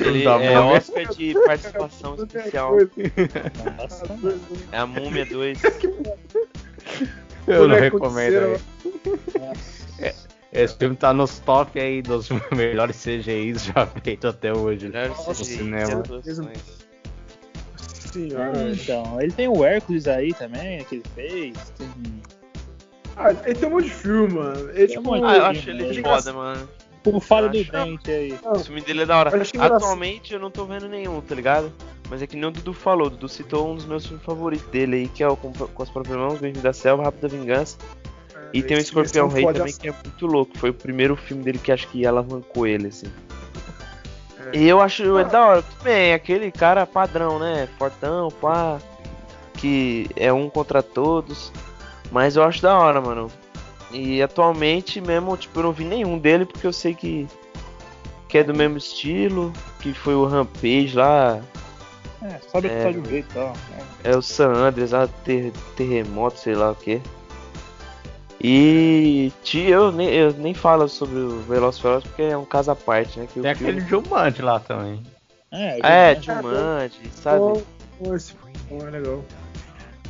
Ele é. Oscar de participação especial. Nossa, É a Múmia 2. Eu não recomendo aí. Esse filme tá nos top aí dos [LAUGHS] melhores CGIs já feitos até hoje. Melhor no cinema. Senhora. Então, ele tem o Hércules aí também, que ele fez. Tem... Ah, ele tem um monte de filme, mano. Ele, tipo, monte Ah, eu acho ele mas- foda, mano. O Falho do Dente aí. não, O filme dele é da hora. Eu. Atualmente eu não tô vendo nenhum, tá ligado? Mas é que nem o Dudu falou. O Dudu citou um dos meus filmes favoritos dele aí, que é o Com, com as próprias mãos, Bem-vindo da Selva, Rápida Vingança. E tem o Escorpião Rei também, que é muito louco. Foi o primeiro filme dele que acho que ela arrancou ele, assim. É. E eu acho ele da hora. Tudo bem, aquele cara padrão, né? Fortão, pá. Que é um contra todos. Mas eu acho da hora, mano. E atualmente mesmo, tipo, eu não vi nenhum dele porque eu sei que. Que é do mesmo estilo. Que foi o Rampage lá. É, sabe que É. tá de um jeito e tal. É. É o San Andreas, lá, ter, terremoto, sei lá o que. E ti- eu nem, eu nem falo sobre o Velozes e Ferozes porque é um caso à parte, né? Que o Tem filme- aquele Jumanji lá também. É, É, Jumanji, sabe? Pô, pô, esse filme é legal.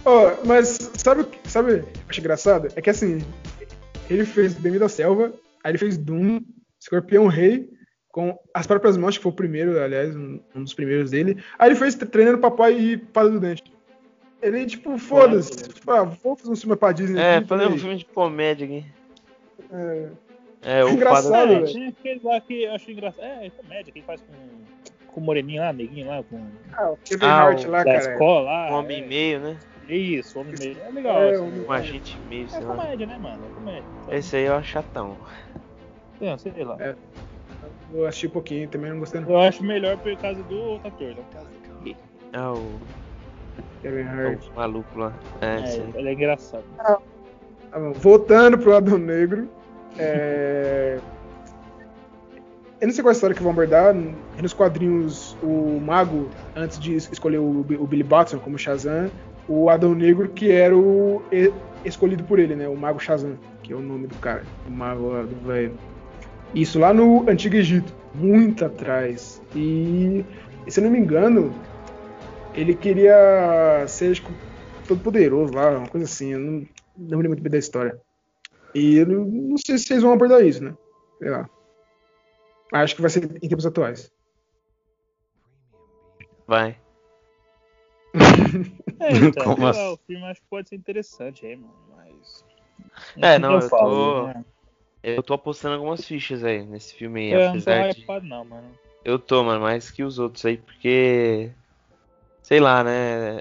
Ó, mas sabe o que sabe, o que eu acho engraçado? É que assim, ele fez Bem-vindo à Selva, aí ele fez Doom, Escorpião Rei, com as próprias mãos, que foi o primeiro, aliás, um, um dos primeiros dele. Aí ele fez Treinando Papai e Pada do Dente. Ele, tipo, foda-se. Tipo, ah, vou fazer um filme pra Disney. É, aqui, fazer um filme de comédia aqui. É, É, o Engraçado, É, velho. tinha aquele lá que eu acho engraçado. É, é comédia que ele faz com, com o Moreninho lá, neguinho lá, com ah, o Kevin Ah, Hart lá, da cara. escola lá. Um homem e é, meio, né? Isso, homem e meio. É legal. É, assim, homem- Um agente e meio, é sei lá. comédia, né, mano? É comédia. Esse aí eu acho chatão. É, sei lá. É. Eu achei um pouquinho, também não gostei não. Eu acho melhor por causa do outro ator. né? Ah, o, Kevin Hart. o maluco lá. É, esse É, aí. ele é engraçado. Tá bom, Voltando pro Adão Negro. É... Eu não sei qual é a história que vão abordar. Nos quadrinhos, o Mago, antes de escolher o, o Billy Batson como Shazam, o Adão Negro, que era o escolhido por ele, né? O Mago Shazam, que é o nome do cara, o Mago do velho. Isso lá no Antigo Egito, muito atrás. E, se eu não me engano, ele queria ser tipo, todo poderoso lá, uma coisa assim. Eu não, não me lembro muito bem da história. E eu não, não sei se vocês vão abordar isso, né? Sei lá. Acho que vai ser em tempos atuais. Vai. [LAUGHS] é, então, [LAUGHS] Como assim? o filme acho que pode ser interessante aí, mano, mas. É, não, eu, eu tô. Né? Eu tô apostando algumas fichas aí nesse filme aí, é, apesar não tô de... não, mano. Eu tô, mano, mais que os outros aí, porque. Sei lá, né?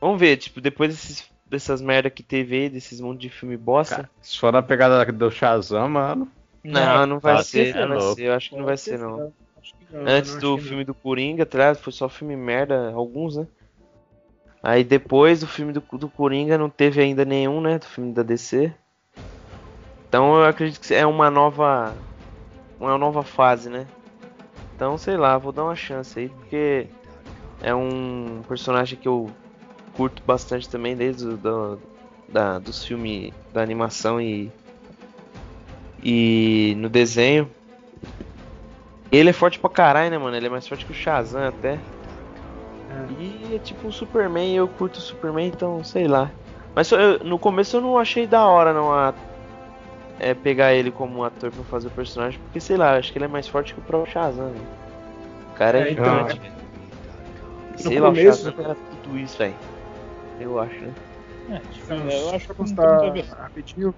Vamos ver, tipo, depois desses, dessas merda que teve aí, desses monte de filme bosta. Cara, se for na pegada do Shazam, mano. Não, não vai ser, não vai ser. Eu acho que não vai ser, não. Antes do filme do Coringa, atrás foi só filme merda, alguns, né? Aí depois do filme do, do Coringa não teve ainda nenhum, né? Do filme da DC. Então eu acredito que é uma nova. Uma nova fase, né? Então, sei lá, vou dar uma chance aí, porque é um personagem que eu curto bastante também desde o do, da, dos filmes da animação e e no desenho. Ele é forte pra caralho, né, mano? Ele é mais forte que o Shazam até. É. E é tipo um Superman, eu curto o Superman, então sei lá. Mas eu, no começo eu não achei da hora não a, é, pegar ele como ator pra fazer o personagem, porque sei lá, acho que ele é mais forte que o próprio Shazam. Né? O cara é, é então, gigante. Sei lá, começo, o Shazam era tudo isso, velho. Eu acho, né? É, tipo, eu acho que constar rapidinho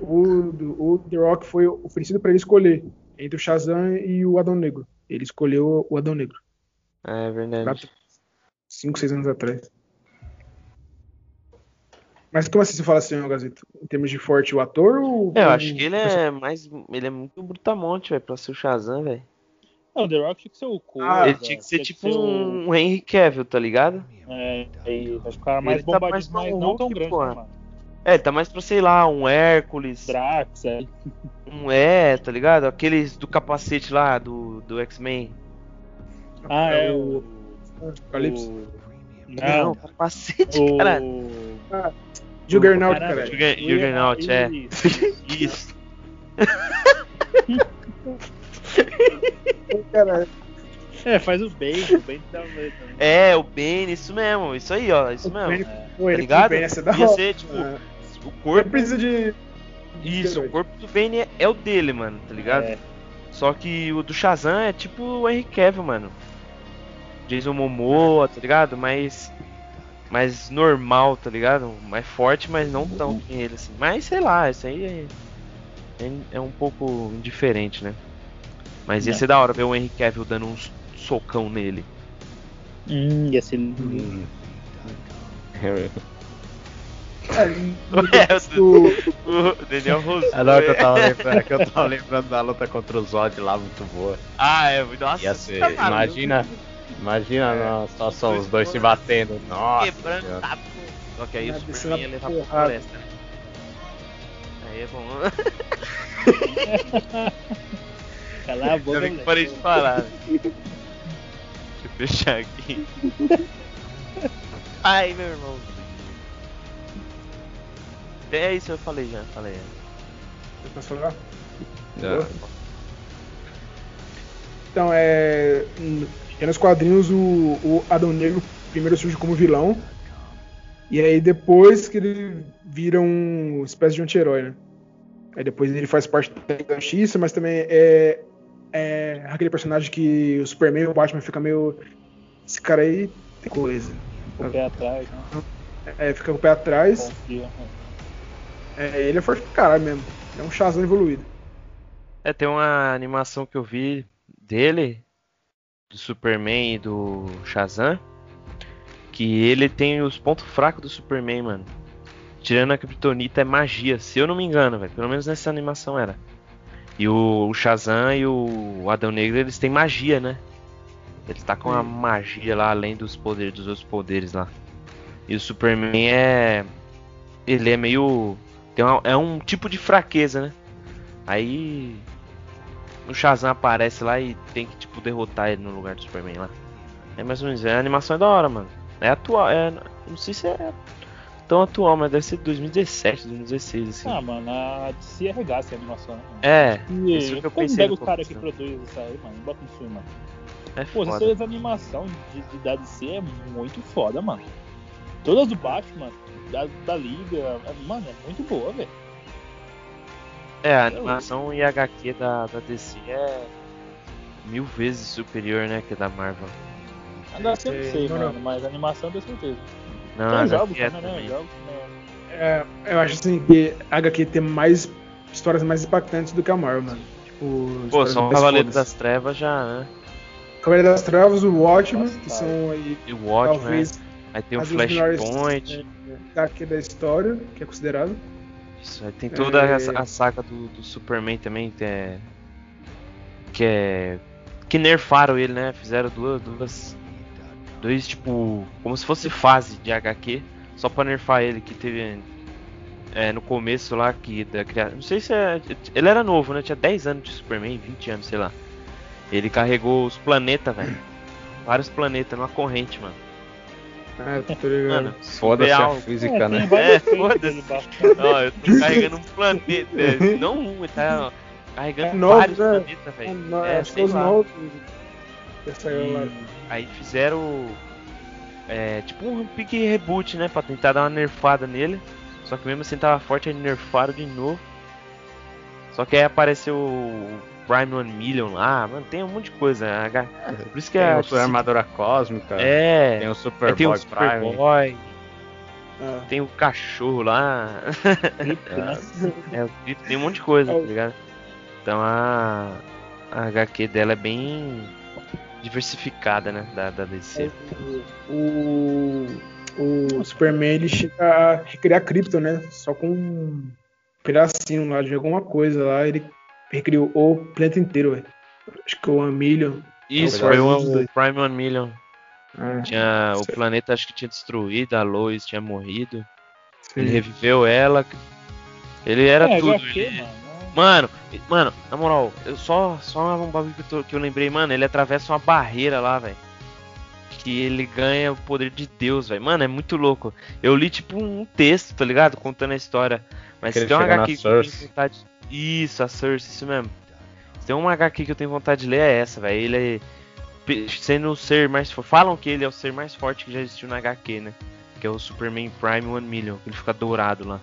o, o The Rock foi oferecido para ele escolher entre o Shazam e o Adão Negro. Ele escolheu o Adão Negro. É verdade. 5, 6 anos atrás. Mas como assim você fala assim, Gazito? Em termos de forte o ator ou. É, eu acho que ele é mais. Ele é muito brutamonte, velho, pra ser o Shazam, velho. Não, o The Rock tinha que ser o Cole. Ah, ele tinha que ser tipo um, o... Henry Cavill, tá ligado? É, aí, acho que o cara mais ele bombadinho, tá mais mas não tão grande, né, mano. É, ele tá mais pra, sei lá, um Hércules. Drax, é. Um é, tá ligado? Aqueles do capacete lá, do, do X-Men. Ah, é, o. Calypso. Não, não capacete, o... cara. Ah, Juggernaut, cara. Juggernaut, é. Isso. [LAUGHS] Caralho. É, faz o Bane, o Bane tá É, o Bane, isso mesmo, isso aí, ó, isso mesmo. Bane, é. Tá ligado? Bane, Ia ser, tipo, é. o corpo. precisa de. Isso, o corpo do Bane é, é, o dele, mano, tá ligado? É. Só que o do Shazam é tipo o Henry Cavill, mano. Jason Momoa, tá ligado? Mais. Mais normal, tá ligado? Mais forte, mas não tão que ele, assim. Mas sei lá, isso aí é, é, é um pouco indiferente, né? Mas ia ser da hora ver o Henry Cavill dando um socão nele. Hum, ia ser hum. É, [LAUGHS] o, o Daniel Rousseau. É não, que eu tava lembrando, é que eu tava lembrando da luta contra o Zod lá, muito boa. Ah, é, nossa. Ia ser, imagina, imagina é. situação, os dois se batendo. Nossa. Quebrando tá Só que aí o Superman ia levar pra floresta. Aí é bom. [LAUGHS] Cala a boca, Eu parei de falar. Deixa eu fechar aqui. [LAUGHS] Ai, meu irmão. É isso, eu falei já, falei. Você posso falar? Já. Então, é. É nos quadrinhos o, o Adão Negro primeiro surge como vilão. E aí depois que ele vira um espécie de anti-herói, né? Aí depois ele faz parte da justiça, mas também é, é aquele personagem que o Superman e o Batman fica meio. Esse cara aí tem coisa. Com o pé atrás, né? É, fica com o pé atrás. Confia. É, ele é forte pra caralho mesmo. É um Shazam evoluído. É, tem uma animação que eu vi dele, do Superman e do Shazam, que ele tem os pontos fracos do Superman, mano. Tirando a Kryptonita é magia, se eu não me engano, velho. Pelo menos nessa animação era. E o, o Shazam e o Adão Negro, eles têm magia, né? Ele tá com a magia lá, além dos poderes, dos outros poderes lá. E o Superman é. Ele é meio. Tem uma, é um tipo de fraqueza, né? Aí o Shazam aparece lá e tem que tipo derrotar ele no lugar do Superman lá. É mais ou menos, é, a animação é da hora, mano. É atual, é, não sei se é tão atual, mas deve ser de 2017, 2016, assim. Ah, mano, a DC arregaça a animação, né? mano? É, E isso que eu pensei pega no os caras que começo. produzem isso aí, mano, bota filme, mano. é Pô, foda. fez animação de, de, da DC é muito foda, mano. Todas do Batman, da, da Liga, é- mano, é muito boa, velho. É, a animação e HQ da, da DC é mil vezes superior, né, que da Marvel. A da DC eu não É, sei, não, não. mano, mas a animação eu tenho certeza. Não, Tem jogos é também, né? também. Jogos também. É, eu acho assim que a HQ tem mais histórias mais impactantes do que a Marvel, mano. Tipo, Pô, mais Cavaleiros fodas. das Trevas já, né? Cavaleiro das Trevas, o Watchmen, Nossa, que são aí E o Watchmen, talvez aí tem o Flashpoint. é, HQ da história, que é considerado. Isso, aí tem toda É. essa- a saga do, do Superman também, que é. Que é. Que nerfaram ele, né? Fizeram duas. duas dois, tipo. Como se fosse fase de HQ, só pra nerfar ele, que teve. É, no começo lá, que da criação. Não sei se é. Ele era novo, né? Tinha 10 anos de Superman, 20 anos, sei lá. Ele carregou os planetas, velho. Vários planetas numa corrente, mano. É, tô ligado. Mano, Foda-se a física, É, né? É, foda-se. Ó, eu tô carregando um planeta. é, Não um, ele tá carregando É novo, vários né? planetas, É, velho. no- É, acho que sei lá. novos lá. E aí fizeram. É, tipo um pique reboot, né? Pra tentar dar uma nerfada nele. Só que mesmo assim tava forte, aí nerfaram de novo. Só que aí apareceu o Prime One Million lá, mano, tem um monte de coisa. né? H- Por isso que Tem é. a sua armadura cósmica, É, tem o Superboy tem o Prime. Superboy, É. tem o cachorro lá. [LAUGHS] É, o Cripto, tem um monte de coisa, É tá o- ligado? Então a, a HQ dela é bem diversificada, né? Da, da DC. O, o Superman ele chega a recriar Krypton, né? Só com um pedacinho lá de alguma coisa lá, ele recriou o planeta inteiro, velho. Acho que o One Million. Isso, É o foi o, dois. o Prime One Million. É, Tinha, o planeta acho que tinha destruído, a Lois tinha morrido. sim. Ele reviveu ela. Ele era é, tudo. HQ, ele- mano. né? Mano, mano, na moral, eu só, só um bagulho que eu, tô- que eu lembrei, mano, ele atravessa uma barreira lá, velho. Que ele ganha o poder de Deus, velho. Mano, é muito louco. Eu li tipo um texto, tá ligado? Contando a história. Mas se tem uma na HQ que eu tenho Cersei. vontade. Isso, a Cersei, isso mesmo. Se tem uma HQ que eu tenho vontade de ler é essa, velho. Ele é. Sendo o ser mais forte. Falam que ele é o ser mais forte que já existiu na HQ, né? Que é o Superman Prime One Million. Que ele fica dourado lá.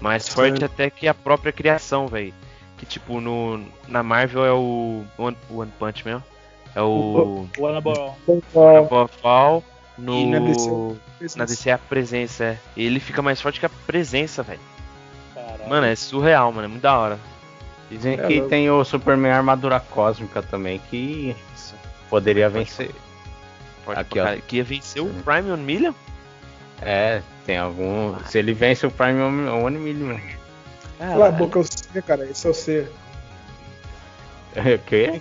Mais Sim. forte até que a própria criação, velho. Que tipo, no, na Marvel é o One, One Punch Man. É o. O Anabol. No. E na DC? Na DC é a presença, é. Ele fica mais forte que a presença, velho. Mano, é surreal, mano. É muito da hora. Dizem É que louco. tem o Superman armadura cósmica também, que Isso. poderia vencer. Forte Aqui, ó. Que ia vencer o. Prime One Million? É, tem algum. Se ele vence o Prime One One Million. Cala a boca, eu sei, cara. Esse é o Ceia. [LAUGHS] O quê?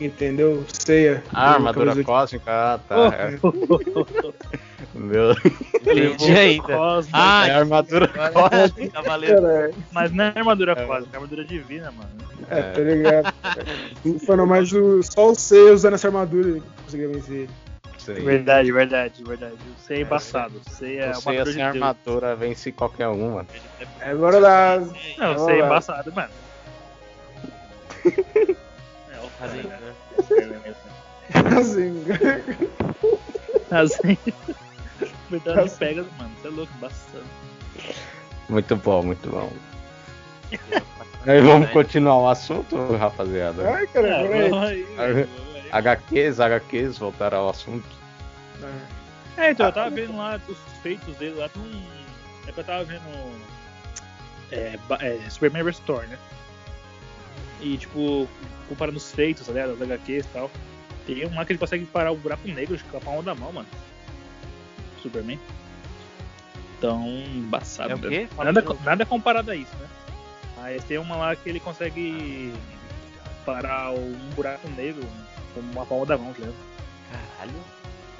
Entendeu? Ceia. Ah, armadura cósmica, ah, tá. Oh. É. [LAUGHS] Meu. Entendi ainda. Cosmo, Ah, é armadura Agora, de- Cavaleiro. Cara, Mas não é armadura É. cósmica, é armadura divina, mano. é, tá ligado? Foi mais do. Só o Ceia usando essa armadura ele conseguia vencer ele. Sei. Verdade, verdade, verdade. O C é embaçado. O C é Você armadura sem armadura vence ququalquer um, mano. Agora dá. Não, o C é embaçado, mano. [LAUGHS] O cara, né? Assim. Assim. Verdade pega, mano. Você é louco, embaçado. Muito bom, muito bom. [LAUGHS] Aí vamos continuar o assunto, rapaziada. Ai, cara, É. HQs, HQs, voltar ao assunto. É, então, eu tava vendo lá os feitos dele lá, tem um. É que eu tava vendo. É, é, Superman Thor, né? E, tipo, comparando os feitos, tá ligado? As HQs e tal. Tem um lá que ele consegue parar o buraco negro com a palma da mão, mano. Superman. Então, embaçado. É o né? quê? Fala Nada, nada comparado a isso, né? Mas tem uma lá que ele consegue parar um buraco negro com uma palma da mão, tá ligado? Caralho.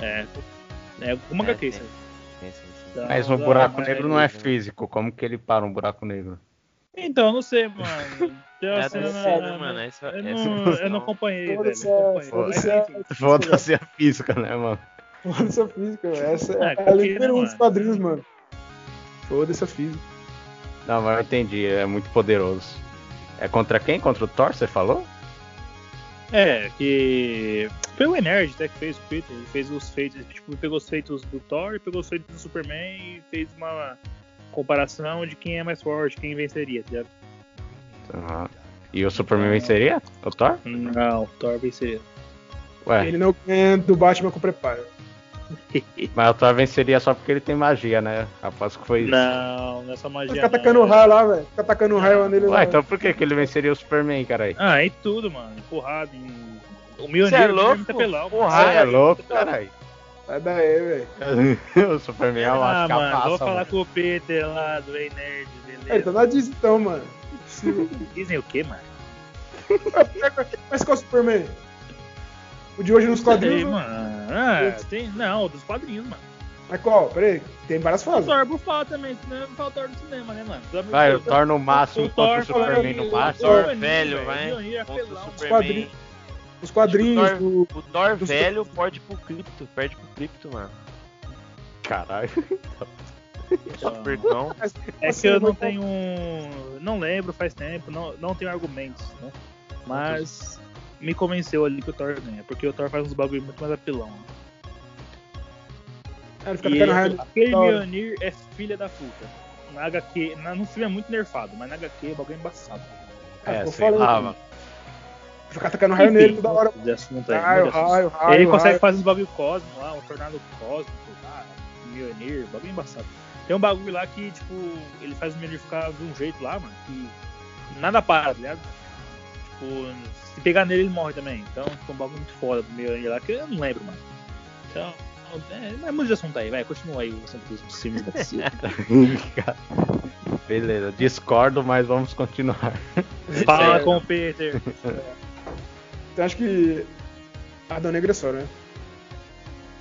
É. É uma É, HQ, isso sim. Então, Mas um buraco uma- negro não é físico. Como que ele para um buraco negro? Então, eu não sei, mano. Tem É uma a cena na- né, mano? Essa, Eu essa não, eu não acompanhei, velho. Foda-se a- foda-se Mas, a- física, né, mano? Foda-se a física, velho. Essa é porque, a né, número um dos quadrinhos, mano. Foda-se a física. Não, mas eu entendi, é muito poderoso. É contra quem? Contra o Thor, você falou? É, que. Foi o Nerd até que fez o Peter. Ele fez os feitos. Tipo, pegou os feitos do Thor, pegou os feitos do Superman e fez uma comparação de quem é mais forte, quem venceria, tá ligado? Aham. E o Superman venceria? O Thor? Não, o Thor venceria. Ué, Ele não ganha do Batman com preparo. [LAUGHS] mas o Thor venceria só porque ele tem magia, né? Aposto que foi isso. Não, não é magia. Fica atacando raio lá, velho. Fica atacando raio nele lá. Ué, então por que, que ele venceria o Superman, caralho? Ah, em tudo, mano. Empurrado. Em... O Mjolnir é o Mjolnir louco? apelão. Porra, Ah, é louco, caralho. Sai daí, velho. [LAUGHS] o Superman é Ah, uma mano, capaça, vou falar mano. com o Peter lá do Ei Nerd, Ele beleza? tá na Disney então, mano. Dizem o quê, mano? [LAUGHS] Mas qual é o Superman? O de hoje nos Sei, quadrinhos? né? mano. Ah, tem. Não, dos quadrinhos, mano. Mas qual? Peraí, tem várias O fases. Thor bufado também, senão não fala o Thor do cinema, né, mano? De Vai, o. Thor no máximo O contra o Thor Superman no máximo. Thor Mjolnir, velho, vai. É o. Superman. quadrinhos. Os quadrinhos Thor- do. O Thor Dos- velho pode pro cripto, perde pro cripto, mano. Caralho. Supercão. É que eu não tenho. Não lembro, faz tempo, não, não tenho argumentos, né? Mas me convenceu ali que o Thor ganha, porque o Thor faz uns bagulho muito mais apelão. né? Ele fica E raio. aquele. Mjolnir é filha da puta. Na HQ, na, no filme é muito nerfado, mas na HQ o bagulho é embaçado. É, eu sei falei, lá, mano. Fica atacando raio nele toda hora. De assunto aí, Raio, raio, raio. Ele consegue raio. fazer uns bagulho cósmico lá, um tornado cósmico, lá, um Mjolnir, bagulho embaçado. Tem um bagulho lá que, tipo, ele faz o Mjolnir ficar de um jeito lá, mano, que nada para, tá ligado? Tipo, se pegar nele ele morre também. Então, tipo, um bagulho muito foda do Mjolnir lá, que eu não lembro, mano. Então, é, é muito de assunto aí, vai, continua aí o assunto dos filmes da. [LAUGHS] [LAUGHS] Beleza, discordo, mas vamos continuar. Fala É. com o Peter. Então acho que. Adão Negra é só, né?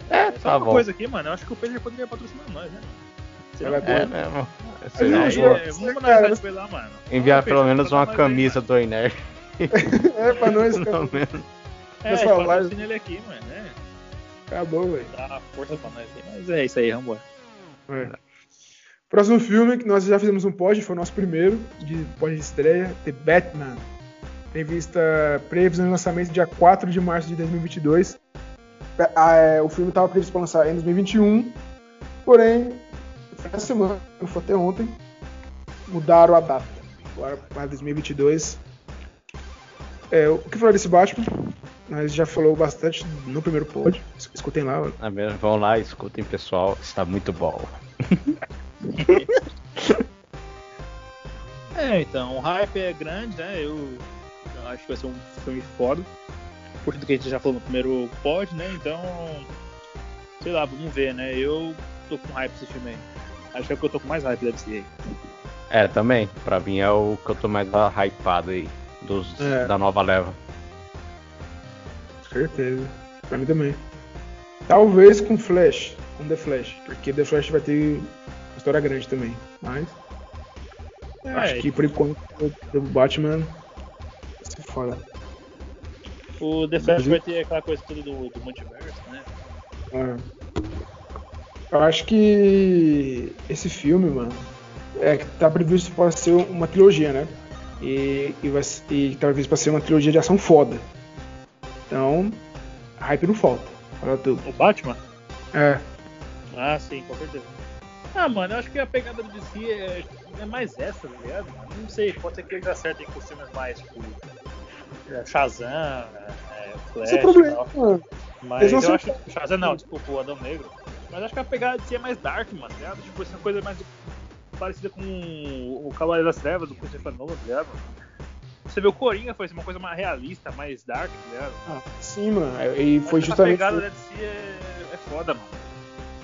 É, Só tá uma bom. coisa aqui, mano, eu acho que o Peter poderia patrocinar nós, né? Será? Vai É mesmo. Uma Ju, boa. É, vamos Cara, ele lá, mano. Enviar pelo menos uma nós aí, camisa do Iner. [LAUGHS] É pra nós, Pelo cara. menos. É, Pessoal, Pessoal, vai- patrocina ele aqui, mano, né? Acabou, velho. Dá uma força pra nós aí. Mas é isso aí, vambora. É. Próximo filme que nós já fizemos um pod, foi o nosso primeiro de pod de estreia, The Batman. Prevista previsão de lançamento dia 4 de março de 2022. Ah, é, O filme estava previsto para lançar em 2021, porém, essa semana, não foi até ontem, mudaram a data. Agora para 2022. É, o que falar desse Batman? Nós já falou bastante no primeiro pod. Escutem lá. Ah, mesmo, Vão lá, escutem, pessoal. Está muito bom. [LAUGHS] É, então, o hype é grande, né? Eu, eu acho que vai ser um filme foda. Por tudo que a gente já falou no primeiro pod, né? Então, sei lá, vamos ver, né? Eu tô com hype desse filme aí. Acho que é o que eu tô com mais hype deve ser. É, também. Pra mim é o que eu tô mais hypado aí. Dos, É. Da nova leva. Certeza. Pra mim também. Talvez com Flash, com The Flash, porque The Flash vai ter uma história grande também. Mas É, acho que por enquanto o Batman vai ser foda. o The Flash vai ter aquela coisa toda do, do multiverso, né? É. Eu acho que esse filme, mano, é que tá previsto para ser uma trilogia, né? E, e, vai, e tá previsto para ser uma trilogia de ação foda. Então, hype não falta. Fala tudo. O Batman? É. Ah, sim, com certeza. Ah, mano, eu acho que a pegada do DC é, é mais essa, tá ligado? Não sei, pode ser que eles acertem com filmes mais, tipo, é, Shazam, é, Flash Esse é o problema. Mas eu acho Shazam não, desculpa, o Adão Negro. Mas acho que a pegada de si é mais dark, mano, tá ligado? Tipo, essa coisa mais parecida com o Cavaleiro das Trevas, do Christopher Nolan, tá ligado? Você vê o Coringa foi assim, uma coisa mais realista, mais dark, tá ligado? Ah, sim, mano. E foi Acho justamente. Essa pegada da DC é, é foda, mano.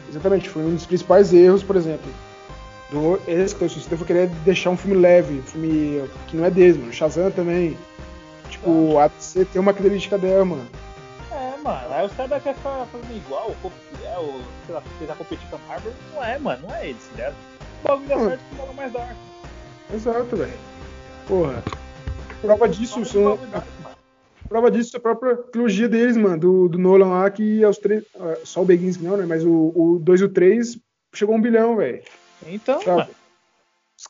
Exatamente, foi um dos principais erros, por exemplo. Do Escalante Suicida foi querer deixar um filme leve, um filme que não é deles, mano. Shazam também. Tipo, a DC tem uma característica dela, mano. É, mano. Aí os caras querem ficar fazendo igual, copiar, ou sei lá, tentar competir com a Marvel. Não é, mano, não é eles, ligado? O bagulho dá certo com o bagulho mais dark. Exato, velho. Porra. Prova disso são. Prova disso é a própria trilogia deles, mano, do, do Nolan lá, que é os três. ah, Só o Begins que não, né? Mas o 2 e o 3 chegou a um bilhão, velho. Então. Os caras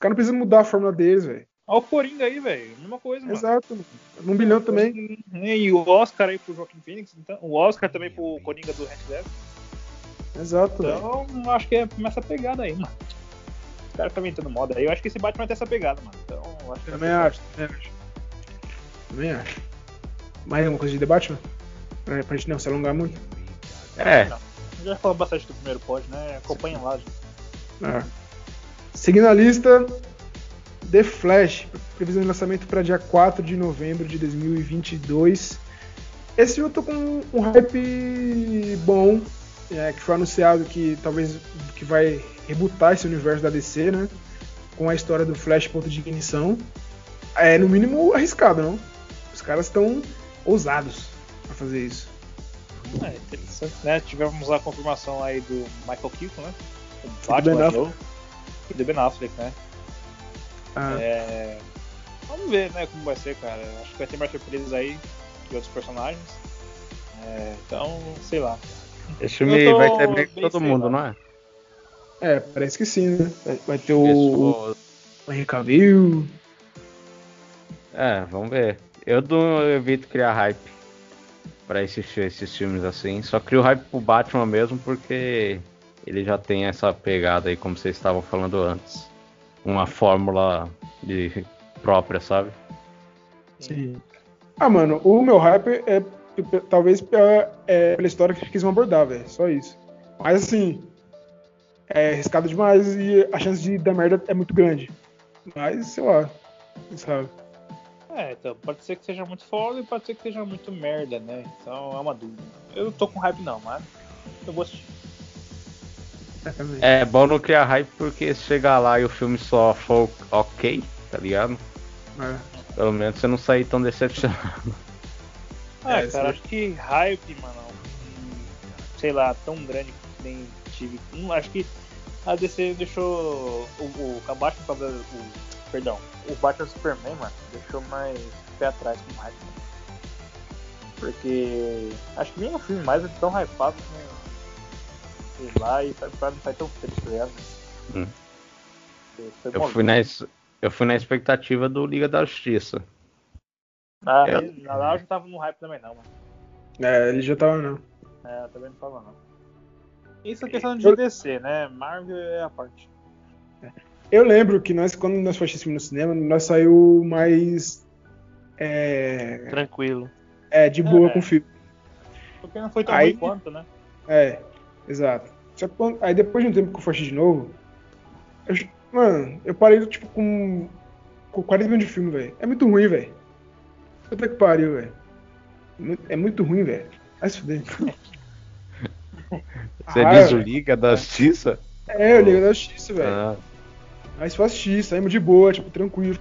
não precisam mudar a fórmula deles, velho. Olha o Coringa aí, velho. Mesma coisa, mano. Exato. Um bilhão também. E o Oscar aí pro Joaquim Phoenix, então. O Oscar também pro Coringa do Red Dead. Exato. Então, acho que é essa pegada aí, mano. Os caras estão inventando moda aí. Eu acho que esse Batman vai ter essa pegada, mano. Então, eu acho que Também acho, também acho. Também acho. Mais alguma coisa de debate, mano? Pra, pra gente não se alongar muito. É, Não. Já falamos bastante do primeiro pod, né? Acompanha lá, gente. Ah. Seguindo a lista, The Flash, previsão de lançamento para dia 4 de novembro de 2022. Esse eu tô com um hype bom, é, que foi anunciado que talvez que vai rebutar esse universo da DC, né? Com a história do Flash ponto de ignição. É no mínimo arriscado, não? Os caras estão ousados pra fazer isso. É, interessante, né? Tivemos a confirmação aí do Michael Keaton, né? O Batman. E do Ben Affleck, né? Ah, É... Vamos ver, né, como vai ser, cara. Acho que vai ter mais surpresas aí de outros personagens. É, Então, sei lá. esse filme Eu vai ter meio que bem todo mundo, lá. não é? é, parece que sim, né? Vai- ter o, o Henry Cavill. É, vamos ver. Eu não evito criar hype pra assistir esses filmes assim. Só crio hype pro Batman mesmo porque ele já tem essa pegada aí, como vocês estavam falando antes. Uma fórmula de própria, sabe? Sim. Ah, mano, o meu hype é p- talvez pela, é, pela história que eles vão abordar, velho. Só isso. Mas assim, é arriscado demais e a chance de dar merda é muito grande. Mas, sei lá. Sabe? É, então, pode ser que seja muito foda e pode ser que seja muito merda, né? Então é uma dúvida. Eu não tô com hype não, mas eu vou assistir. Exatamente. É bom não criar hype porque se chegar lá e o filme só for ok, tá ligado? É. Pelo menos você não sair tão decepcionado. Ah, É, cara, sim. acho que hype, mano, sei lá, tão grande que nem tive. Hum, acho que a DC deixou o, o, o Batman, o, perdão, o Batman Superman, mano, deixou mais pé atrás com o hype. mano. Porque acho que nem o filme mais é tão hypado como sei lá, e pra, pra não sair tão triste, tá ligado? Hum. Foi Eu fui na, es- eu fui na expectativa do Liga da Justiça. Ah, Eu- ele- lá eu já tava no hype também não, mano. É, ele já tava, não. É, eu também não tava não. Isso é questão de DC, né? Marvel é a parte. Eu lembro que nós, quando nós fomos assistir no cinema, nós saiu mais. É, Tranquilo. é de boa É. com o filme. Porque não foi tão Aí- ruim quanto, né? É, exato. Só que quando- aí depois de um tempo que eu fui de novo, eu, mano, eu parei tipo com, com 40 minutos de filme, velho. É muito ruim, velho. Puta que pariu, velho. É muito ruim, velho. Vai se fuder. [LAUGHS] Você Ah, diz o é. Liga da Justiça? É, eu ligo da justiça, velho. Ah, Aí se assistir, saímos de boa, tipo, tranquilo.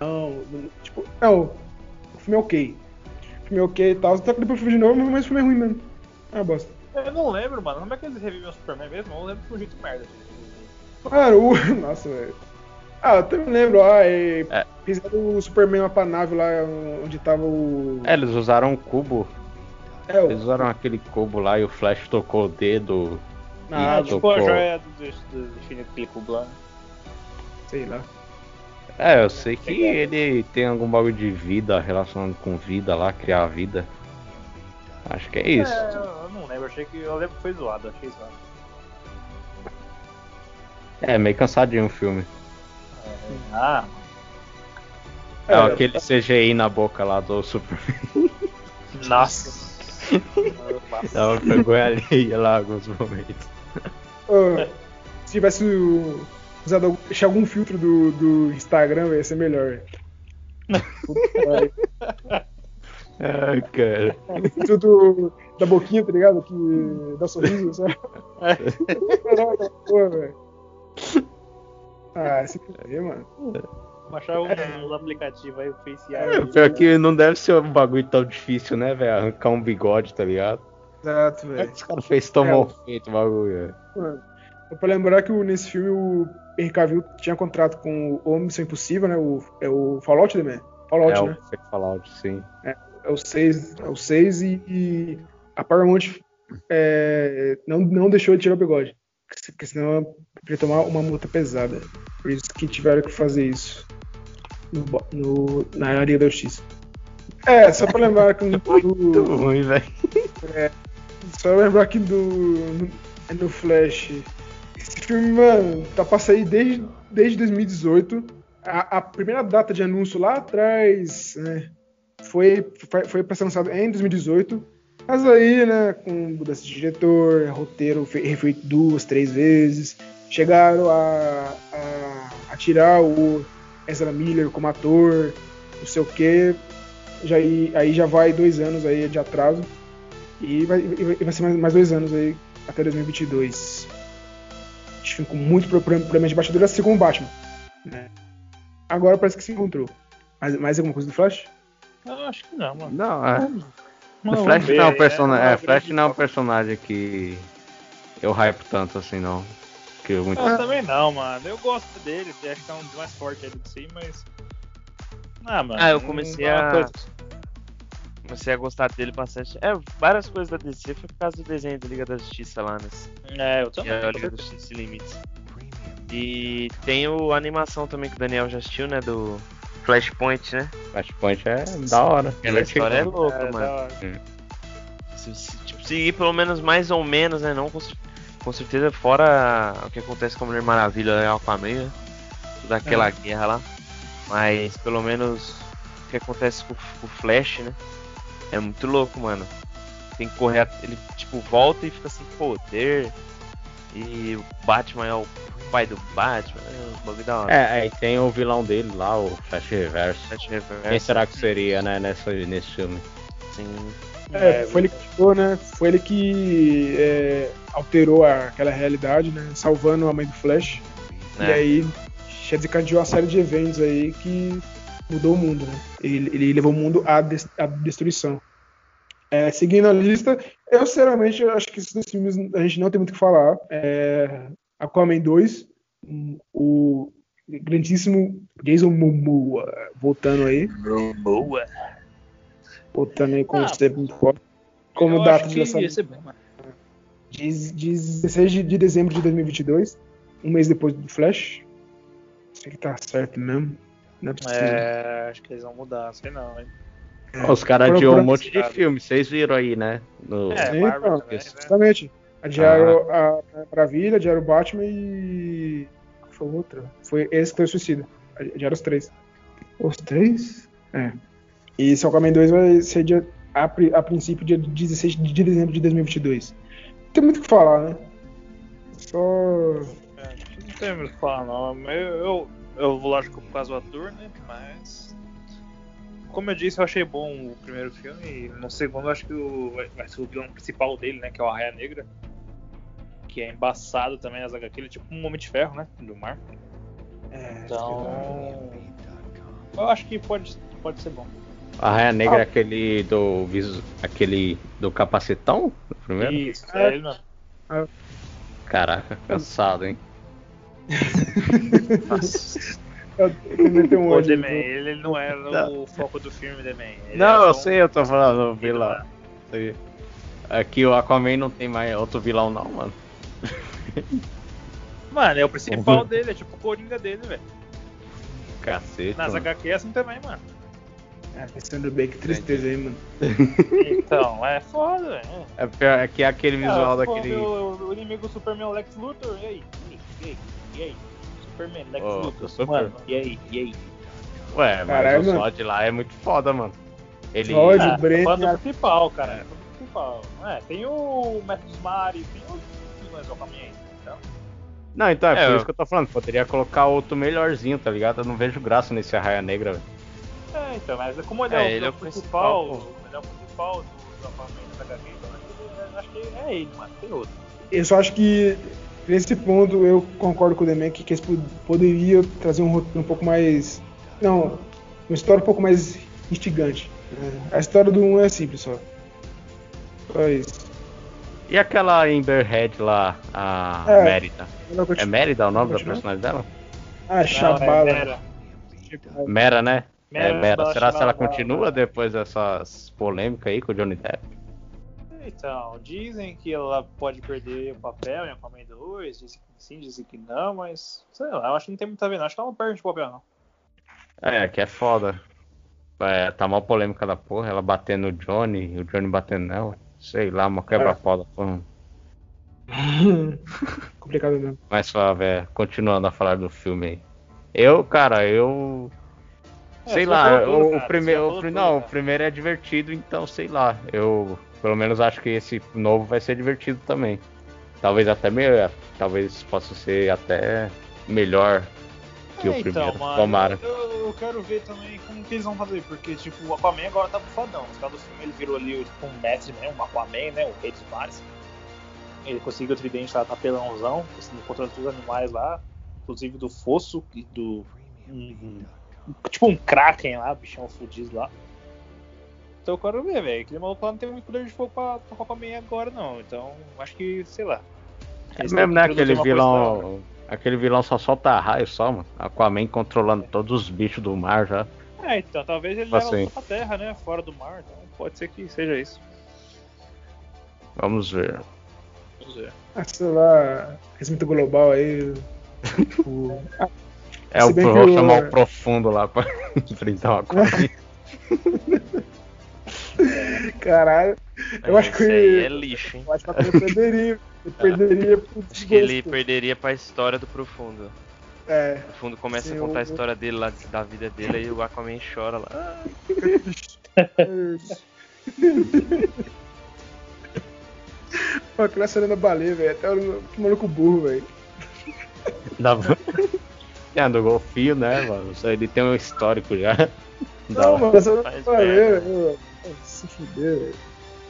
Não, tipo, não, o filme é ok. O filme é ok e tal. Só que depois eu fui de novo, mas o filme é ruim mesmo. Ah, bosta. Eu não lembro, mano. Como é que eles revivem o Superman mesmo? Eu não lembro por jeito merda. Cara, o. [LAUGHS] Nossa, velho. Ah, eu também lembro, ah, é, É. fizeram o Superman lá pra nave lá onde tava o. É, eles usaram um cubo. É, o. Eles usaram aquele cubo lá e o Flash tocou o dedo. Ah, tipo a tocou. joia do, do, do infinito que ele cubo lá. sei lá. É, eu sei que ele tem algum bagulho de vida relacionado com vida lá, criar vida. Acho que é isso. É, eu eu não lembro. Achei que. Eu lembro que foi zoado. Achei zoado. É, meio cansadinho o filme. Ah, É, aquele CGI na boca lá do Superman. nossa. Uma vergonha alheia lá alguns momentos. Se tivesse usado algum- deixar algum filtro do, do Instagram, ia ser melhor. [LAUGHS] Puta. Ai, cara. Filtro do- da boquinha, tá ligado? Que dá sorriso, sabe? Caraca, porra, velho. Ah, se fuder, mano. Baixar um, um aplicativo aí, o Face É, AI. pior que não deve ser um bagulho tão difícil, né, velho? Arrancar um bigode, tá ligado? Exato, é velho. que os caras fez tão É, mal feito o bagulho, velho? Só pra lembrar que o- nesse filme o Henry Cavill tinha contrato com o Homem Impossível, né? O, é o Fallout The Man. Fallout, é né? o Fallout, sim. É o 6, é o 6 e, e a Paramount é, não, não deixou de tirar o bigode. Porque senão ia tomar uma multa pesada. Por isso que tiveram que fazer isso no, no, na Liga da Justiça. É, só pra lembrar que [LAUGHS] no, Muito ruim, velho. é, só lembrar que do, no, no Flash, esse filme, mano, tá pra sair desde, desde 2018. A, a primeira data de anúncio lá atrás, né, foi, foi, pra ser lançado em 2018. Mas aí, né, com mudança de diretor, roteiro refeito duas, três vezes, chegaram a, a, a tirar o Ezra Miller como ator, não sei o que. Já, aí já vai dois anos aí de atraso. E vai, e vai ser mais, mais, dois anos aí até 2022. A gente ficou muito problema de bastidor assim como o Batman. Né? Agora parece que se encontrou. Mais, mais alguma coisa do Flash? Eu acho que não, mano. Não, é. O Flash não é um personagem. É, Flash não é um personagem que eu hype tanto assim, não. Que eu, muito... eu também não, mano. Eu gosto dele, acho que é um dos mais fortes aí do si, mas. Ah, mano. Ah, eu comecei a. Comecei a gostar dele bastante. É, várias coisas da DC foi por causa do desenho da Liga da Justiça lá, né? É, eu também. É a Liga da Justiça Limites. E tem o, a animação também que o Daniel já assistiu, né? Do Flashpoint, né? Flashpoint é da hora. Aquela história é louca, é, mano. Se, se, tipo, se ir pelo menos mais ou menos, né? Não com, com certeza fora o que acontece com a Mulher Maravilha e Aquaman, né? Toda aquela é. guerra lá. Mas pelo menos o que acontece com, com o Flash, né? É muito louco, mano. Tem que correr, ele tipo volta e fica sem poder. E o Batman é o pai do Batman, é hora. É, aí tem o vilão dele lá, o Flash Reverso. Flash Reverso. Quem será que seria, né, nessa, nesse filme? Sim. É, foi ele que tirou, né? Foi ele que é, alterou a, aquela realidade, né? Salvando a mãe do Flash. É. E aí já desencadeou uma série de eventos aí que mudou o mundo, né? Ele, ele levou o mundo à, des, à destruição. É, seguindo a lista, eu sinceramente acho que esses dois filmes a gente não tem muito o que falar. É, Aquaman 2, o grandíssimo Jason Momoa voltando aí. Momoa. Voltando aí com ah, sempre muito forte. Como data de lançamento. 16 de, de dezembro de 2022, um mês depois do Flash. Sei que tá certo mesmo. Não é, possível. é acho que eles vão mudar, sei não, hein. É, Os caras adiou um monte de filme, vocês viram aí, né? No... É, Sim, Marvel também, né? Exatamente. Adiaram ah. a Maravilha, adiaram o Batman e. Foi outra? Foi esse que foi o Suicida. Adiaram os três. Os três? É. E esse Aquaman 2 vai ser dia, a, a princípio dia 16 de dezembro de 2022. Não tem muito o que falar, né? Só. É, não tem muito o que falar, não. Eu, eu, eu vou lógico por causa do ator, né? Mas. Como eu disse, eu achei bom o primeiro filme. E no segundo, eu acho que o, vai ser o vilão principal dele, né? Que é o Arraia Negra. Que é embaçado também nas HQ. Ele é tipo um Homem de Ferro, né? Do mar. É, então. Eu acho que pode, pode ser bom. A Raia Negra ah. é aquele do. aquele do capacetão? No primeiro? Isso, é ele mesmo. É. Caraca, cansado, hein? [LAUGHS] o The Man, ele não era não. o foco do filme The Man. não, eu sei, eu tô falando vilão. Aqui o Aquaman não tem mais outro vilão não, mano. [LAUGHS] Mano, é o principal dele, é tipo o Coringa dele, velho. Cacete. Nas HQ é assim também, mano. É, pensando bem, que tristeza aí, mano. Então, é foda, velho. É, pior, é que é aquele é, visual é, daquele. O, o, inimigo do Superman é Lex Luthor, e aí? E aí? E aí? Superman, Lex oh, Luthor, super. mano, e aí? E aí? Ué, mas Caralho, o Sod lá é muito foda, mano. Ele... Sod, é, o Breno... foda principal, cara. É. principal. É, tem o Metros Mari, tem os vilões do Aquaman então... Não, então, é, é por eu... isso que eu tô falando. Poderia colocar outro melhorzinho, tá ligado? Eu não vejo graça nesse Arraia Negra, velho. É, então, mas como ele é, é, ele é o principal, principal ele é o principal do Aquaman da HQ, então acho que é ele, mano, tem outro. Eu só acho que nesse ponto eu concordo com o Demek que eles poderiam trazer um roteiro um pouco mais. Não, uma história um pouco mais instigante. Né? A história do 1 é simples só. Só isso. E aquela Amber Head lá, a é, Mérida? É Mérida o nome da personagem dela? Ah, Chabala. É Mera. Mera, né? É, Man, Mera, será que ela continua depois dessas polêmicas aí com o Johnny Depp? Então, dizem que ela pode perder o papel em Aquaman 2, dizem que sim, dizem que não, mas sei lá, eu acho que não tem muito a ver, não. Acho que ela não perde o papel, não. É, que é foda. É, tá mal polêmica da porra, ela batendo no Johnny, e o Johnny batendo nela. Sei lá, uma quebra-pau da porra. [LAUGHS] Complicado mesmo. Mais suave, é, continuando a falar do filme aí. Eu, cara, eu. É, sei lá, o, cara, primeiro. você já o falou pri- tudo, não, o primeiro é divertido, então sei lá. Eu pelo menos acho que esse novo vai ser divertido também. Talvez até melhor. Talvez possa ser até melhor que É, o primeiro. Então, Tomara. Eu, eu quero ver também como que eles vão fazer, porque, tipo, o Aquaman agora tá bufadão. No final do filme ele virou ali tipo, um mestre, né? Um Aquaman, né? O rei dos mares. Ele conseguiu o tridente lá, tá pelãozão, conseguiu controlar todos os animais lá, inclusive do fosso e do. um- tipo um Kraken lá, bichão fudido lá. Então eu quero ver, velho. Aquele maluco lá não tem muito poder de fogo pra, pra Aquaman agora, não. Então, acho que, sei lá. É mesmo, né? Aquele vilão. Aquele vilão só solta raio só, mano. Aquaman controlando todos os bichos do mar já. É, então, talvez ele Tipo leve assim. assim. pra terra, né? Fora do mar. Então pode ser que seja isso. Vamos ver. Vamos ver. Ah, sei lá, aquecimento global aí. [LAUGHS] o- É o vou o- chamar o profundo lá pra [LAUGHS] enfrentar o Aquaman. [LAUGHS] Caralho, eu acho que é lixo, hein? eu acho que ele perderia. Ele [LAUGHS] perderia pro Acho que ele perderia pra história do Profundo. É. O Profundo começa Sim, a contar a eu- história dele lá, da vida dele, e o Aquaman chora lá. Pô, aquela cena da baleia, velho. Até o maluco burro, velho. Da... É, do golfinho, né, mano? Isso aí ele tem um histórico já. Não, mano, baleia, merda. velho. Pô, Se fuder, velho.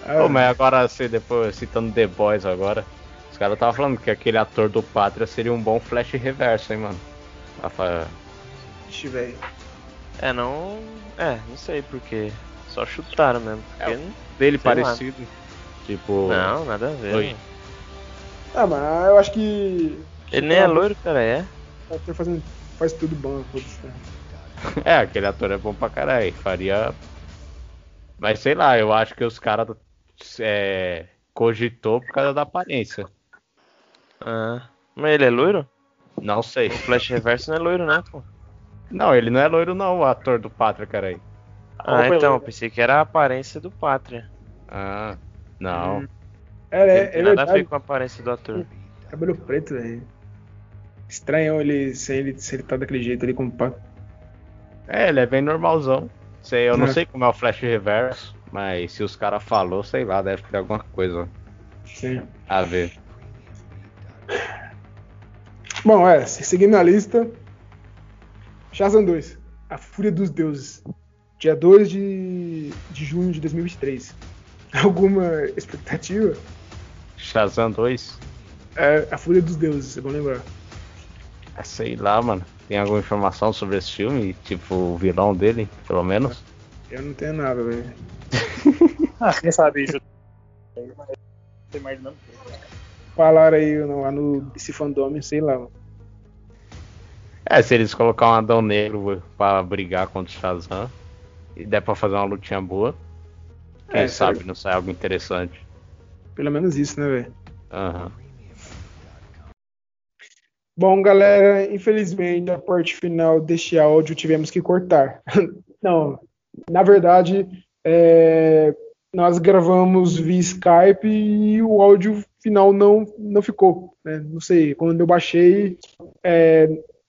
Ah, Pô, mas agora, assim, depois, citando The Boys agora, os caras estavam falando que aquele ator do Pátria seria um bom flash reverso, hein, mano? Rafael. Ixi, velho. É, não. É, não sei porquê. Só chutaram mesmo. Porque não... Dele Sei lá. parecido. Tipo. não, nada a ver. Oi. Ah, mas eu acho que. Ele nem é loiro, cara, é. O ator fazendo, faz tudo bom, né? É, aquele ator é bom pra caralho. Faria. Mas sei lá, eu acho que os caras é, cogitou por causa da aparência. Ah. Mas ele é loiro? Não sei. O Flash Reverso não é loiro, né, pô? Não, ele não é loiro não, o ator do Pátria, caralho. Ah, roupa é então, pensei que era a aparência do Pátria. Ah, não. É, Ele é, é tem nada a ver com a aparência do ator. Cabelo preto, velho. Estranho ele se ele, se ele tá daquele jeito ali como pá. É, ele é bem normalzão. Sei, eu não É. sei como é o flash reverso, mas se os caras falou, sei lá, deve ter alguma coisa Sim. a ver. Bom, é, se- seguindo a lista. Shazam 2. A Fúria dos Deuses. Dia 2 de, de junho de 2023. [LAUGHS] Alguma expectativa? Shazam 2? É, a Fúria dos Deuses, é bom lembrar. Ah, Sei lá, mano. Tem alguma informação sobre esse filme? Tipo, o vilão dele, pelo menos? Eu não tenho nada, velho. [LAUGHS] Ah, quem sabe, Mas tem mais não. Falaram aí no- lá no esse fandom, sei lá. mano. É, se eles colocar um Adão Negro pra brigar contra o Shazam e der pra fazer uma lutinha boa, quem É, sabe sério. não sai algo interessante. Pelo menos isso, né, velho? Aham. Bom, galera, infelizmente a parte final deste áudio tivemos que cortar. [LAUGHS] Não, na verdade, é, nós gravamos via Skype e o áudio final não, não ficou. né? Não sei, quando eu baixei, é,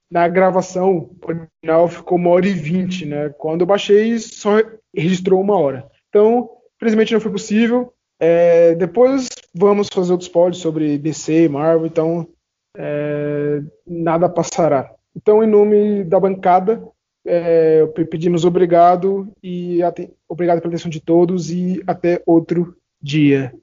na gravação original ficou uma hora e vinte, né? Quando eu baixei, só registrou uma hora. Então, infelizmente não foi possível. É, depois vamos fazer outros pods sobre DC, Marvel, então é, nada passará. Então, em nome da bancada, é, pe- pedimos obrigado e obrigado pela atenção de todos e até outro dia.